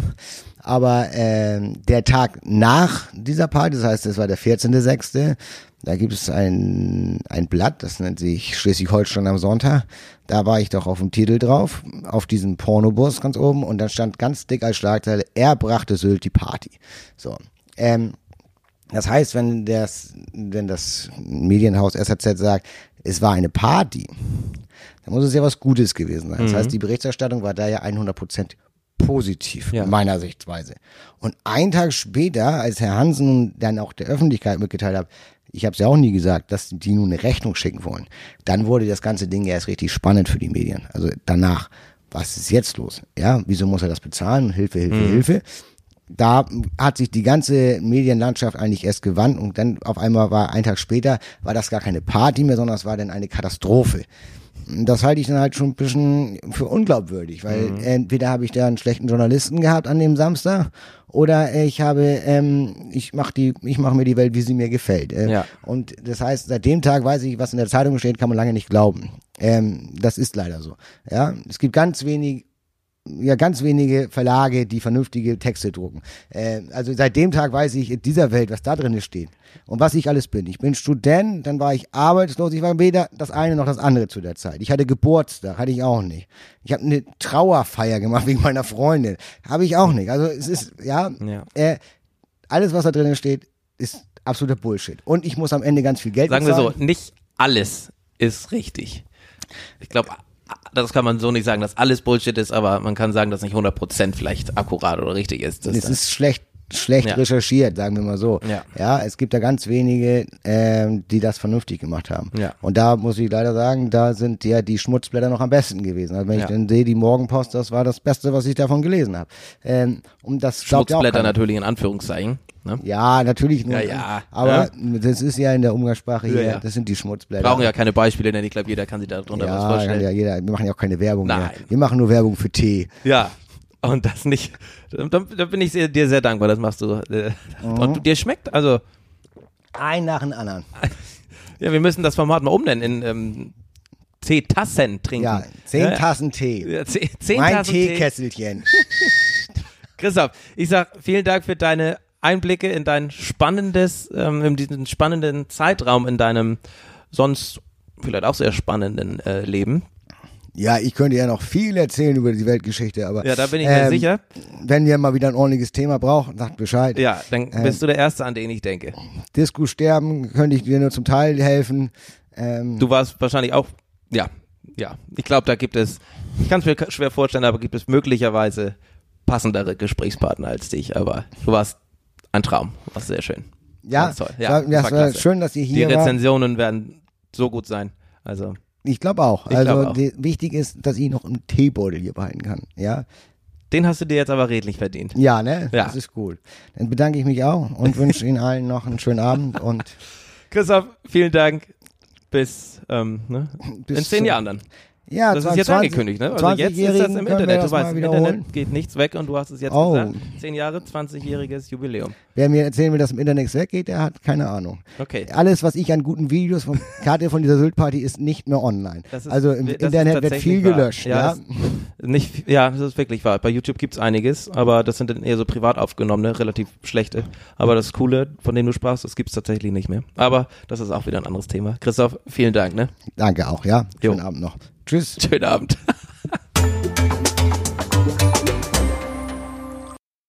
B: Aber ähm, der Tag nach dieser Party, das heißt, das war der 14.06., da gibt es ein, ein Blatt, das nennt sich Schleswig-Holstein am Sonntag. Da war ich doch auf dem Titel drauf, auf diesem Pornobus ganz oben und dann stand ganz dick als Schlagzeile, er brachte Sylt die Party. So. Ähm, das heißt, wenn das, wenn das Medienhaus SAZ sagt, es war eine Party, dann muss es ja was Gutes gewesen sein. Das
A: Mhm.
B: heißt, die Berichterstattung war da ja 100% positiv,
A: Ja.
B: meiner Sichtweise. Und einen Tag später, als Herr Hansen dann auch der Öffentlichkeit mitgeteilt hat, ich habe es ja auch nie gesagt, dass die nun eine Rechnung schicken wollen, dann wurde das ganze Ding erst richtig spannend für die Medien. Also danach, was ist jetzt los? Ja, wieso muss er das bezahlen? Hilfe, Hilfe, Hilfe da hat sich die ganze Medienlandschaft eigentlich erst gewandt und dann auf einmal war ein Tag später, war das gar keine Party mehr, sondern es war dann eine Katastrophe. Das halte ich dann halt schon ein bisschen für unglaubwürdig, weil entweder habe ich da einen schlechten Journalisten gehabt an dem Samstag oder ich habe, ähm, ich mache die, ich mache mir die Welt, wie sie mir gefällt. Äh,
A: Ja.
B: Und das heißt, seit dem Tag weiß ich, was in der Zeitung steht, kann man lange nicht glauben. Ähm, das ist leider so. Ja, es gibt ganz wenig ja ganz wenige Verlage, die vernünftige Texte drucken. Äh, also seit dem Tag weiß ich in dieser Welt, was da drin steht und was ich alles bin. Ich bin Student, dann war ich arbeitslos, ich war weder das eine noch das andere zu der Zeit. Ich hatte Geburtstag, hatte ich auch nicht. Ich habe eine Trauerfeier gemacht wegen meiner Freundin, habe ich auch nicht. Also es ist ja,
A: Ja.
B: Äh, alles was da drin steht, ist absoluter Bullshit. Und ich muss am Ende ganz viel Geld
A: Sagen wir so,
B: bezahlen.
A: nicht alles ist richtig. Ich glaube, das kann man so nicht sagen, dass alles Bullshit ist, aber man kann sagen, dass nicht 100% vielleicht akkurat oder richtig ist. Das
B: Es ist schlecht schlecht
A: Ja.
B: recherchiert, sagen wir mal so.
A: Ja.
B: ja, es gibt da ganz wenige, ähm, die das vernünftig gemacht haben.
A: Ja.
B: Und da muss ich leider sagen, da sind ja die Schmutzblätter noch am besten gewesen. Also wenn
A: Ja.
B: ich dann sehe, die Morgenpost, das war das Beste, was ich davon gelesen habe. Ähm, und das ja
A: Schmutzblätter natürlich in Anführungszeichen. Ne?
B: Ja, natürlich nur.
A: Ja, ja.
B: Aber das ist ja in der Umgangssprache hier,
A: Ja, ja.
B: das sind die Schmutzblätter.
A: Brauchen ja keine Beispiele, denn ich glaube, jeder kann sich darunter was
B: ja, kann
A: vorstellen.
B: ja jeder. Wir machen ja auch keine Werbung mehr.
A: Nein.
B: Wir machen nur Werbung für Tee.
A: Ja. Und das nicht, da, da bin ich sehr, dir sehr dankbar, das machst du. äh,
B: Mhm.
A: Und dir schmeckt, also,
B: Ein nach dem anderen.
A: ja, wir müssen das Format mal umnennen in ähm, C-Tassen trinken.
B: Ja, zehn Tassen Tee.
A: Ja, zehn, zehn
B: mein
A: Tassen Tee.
B: Teekesselchen.
A: Christoph, ich sag vielen Dank für deine Einblicke in dein spannendes, ähm, in diesen spannenden Zeitraum in deinem sonst vielleicht auch sehr spannenden äh, Leben.
B: Ja, ich könnte ja noch viel erzählen über die Weltgeschichte, aber
A: Ja, da bin ich mir
B: ähm,
A: sicher.
B: wenn ihr mal wieder ein ordentliches Thema braucht, sagt Bescheid.
A: Ja, dann
B: ähm,
A: bist du der Erste, an den ich denke.
B: Disco sterben könnte ich dir nur zum Teil helfen. Ähm,
A: Du warst wahrscheinlich auch, ja, ja. Ich glaube, da gibt es, ich kann es mir schwer vorstellen, aber gibt es möglicherweise passendere Gesprächspartner als dich. Aber du warst ein Traum, warst sehr schön.
B: ja,
A: Ganz toll.
B: ja,
A: Ja,
B: das war,
A: war
B: schön, dass ihr
A: Die
B: hier wart.
A: Rezensionen werden so gut sein. Also
B: Ich glaube auch.
A: Ich
B: also
A: glaub auch.
B: Die, wichtig ist, dass ich noch einen Teebeutel hier behalten kann. Ja,
A: den hast du dir jetzt aber redlich verdient.
B: ja, ne?
A: Ja.
B: Das ist gut. Dann bedanke ich mich auch und wünsche Ihnen allen noch einen schönen Abend und
A: Christoph, vielen Dank. Bis, ähm, ne?
B: bis
A: in zehn Jahren dann.
B: Ja,
A: Das ist jetzt
B: 20
A: angekündigt, ne? Also jetzt ist das
B: 20-Jährigen
A: im Internet.
B: das
A: Du weißt, im. Internet geht nichts weg und du hast es jetzt
B: Oh.
A: gesagt. Zehn Jahre, 20-jähriges Jubiläum.
B: Wer mir erzählen will, dass im Internet nichts weggeht, der hat keine Ahnung.
A: Okay.
B: Alles, was ich an guten Videos von Karte von dieser Sylt-Party ist nicht mehr online.
A: Ist-
B: also im
A: ist
B: Internet wird viel gelöscht.
A: Ja,
B: Ja,
A: das- Nicht, ja, das ist wirklich wahr. Bei YouTube gibt's einiges, aber das sind dann eher so privat aufgenommene, relativ schlechte. Aber das Coole, von dem du sprachst, das gibt's tatsächlich nicht mehr. Aber das ist auch wieder ein anderes Thema. Christoph, vielen Dank, ne?
B: Danke auch, ja.
A: Jo.
B: Schönen Abend noch. Tschüss.
A: Schönen Abend.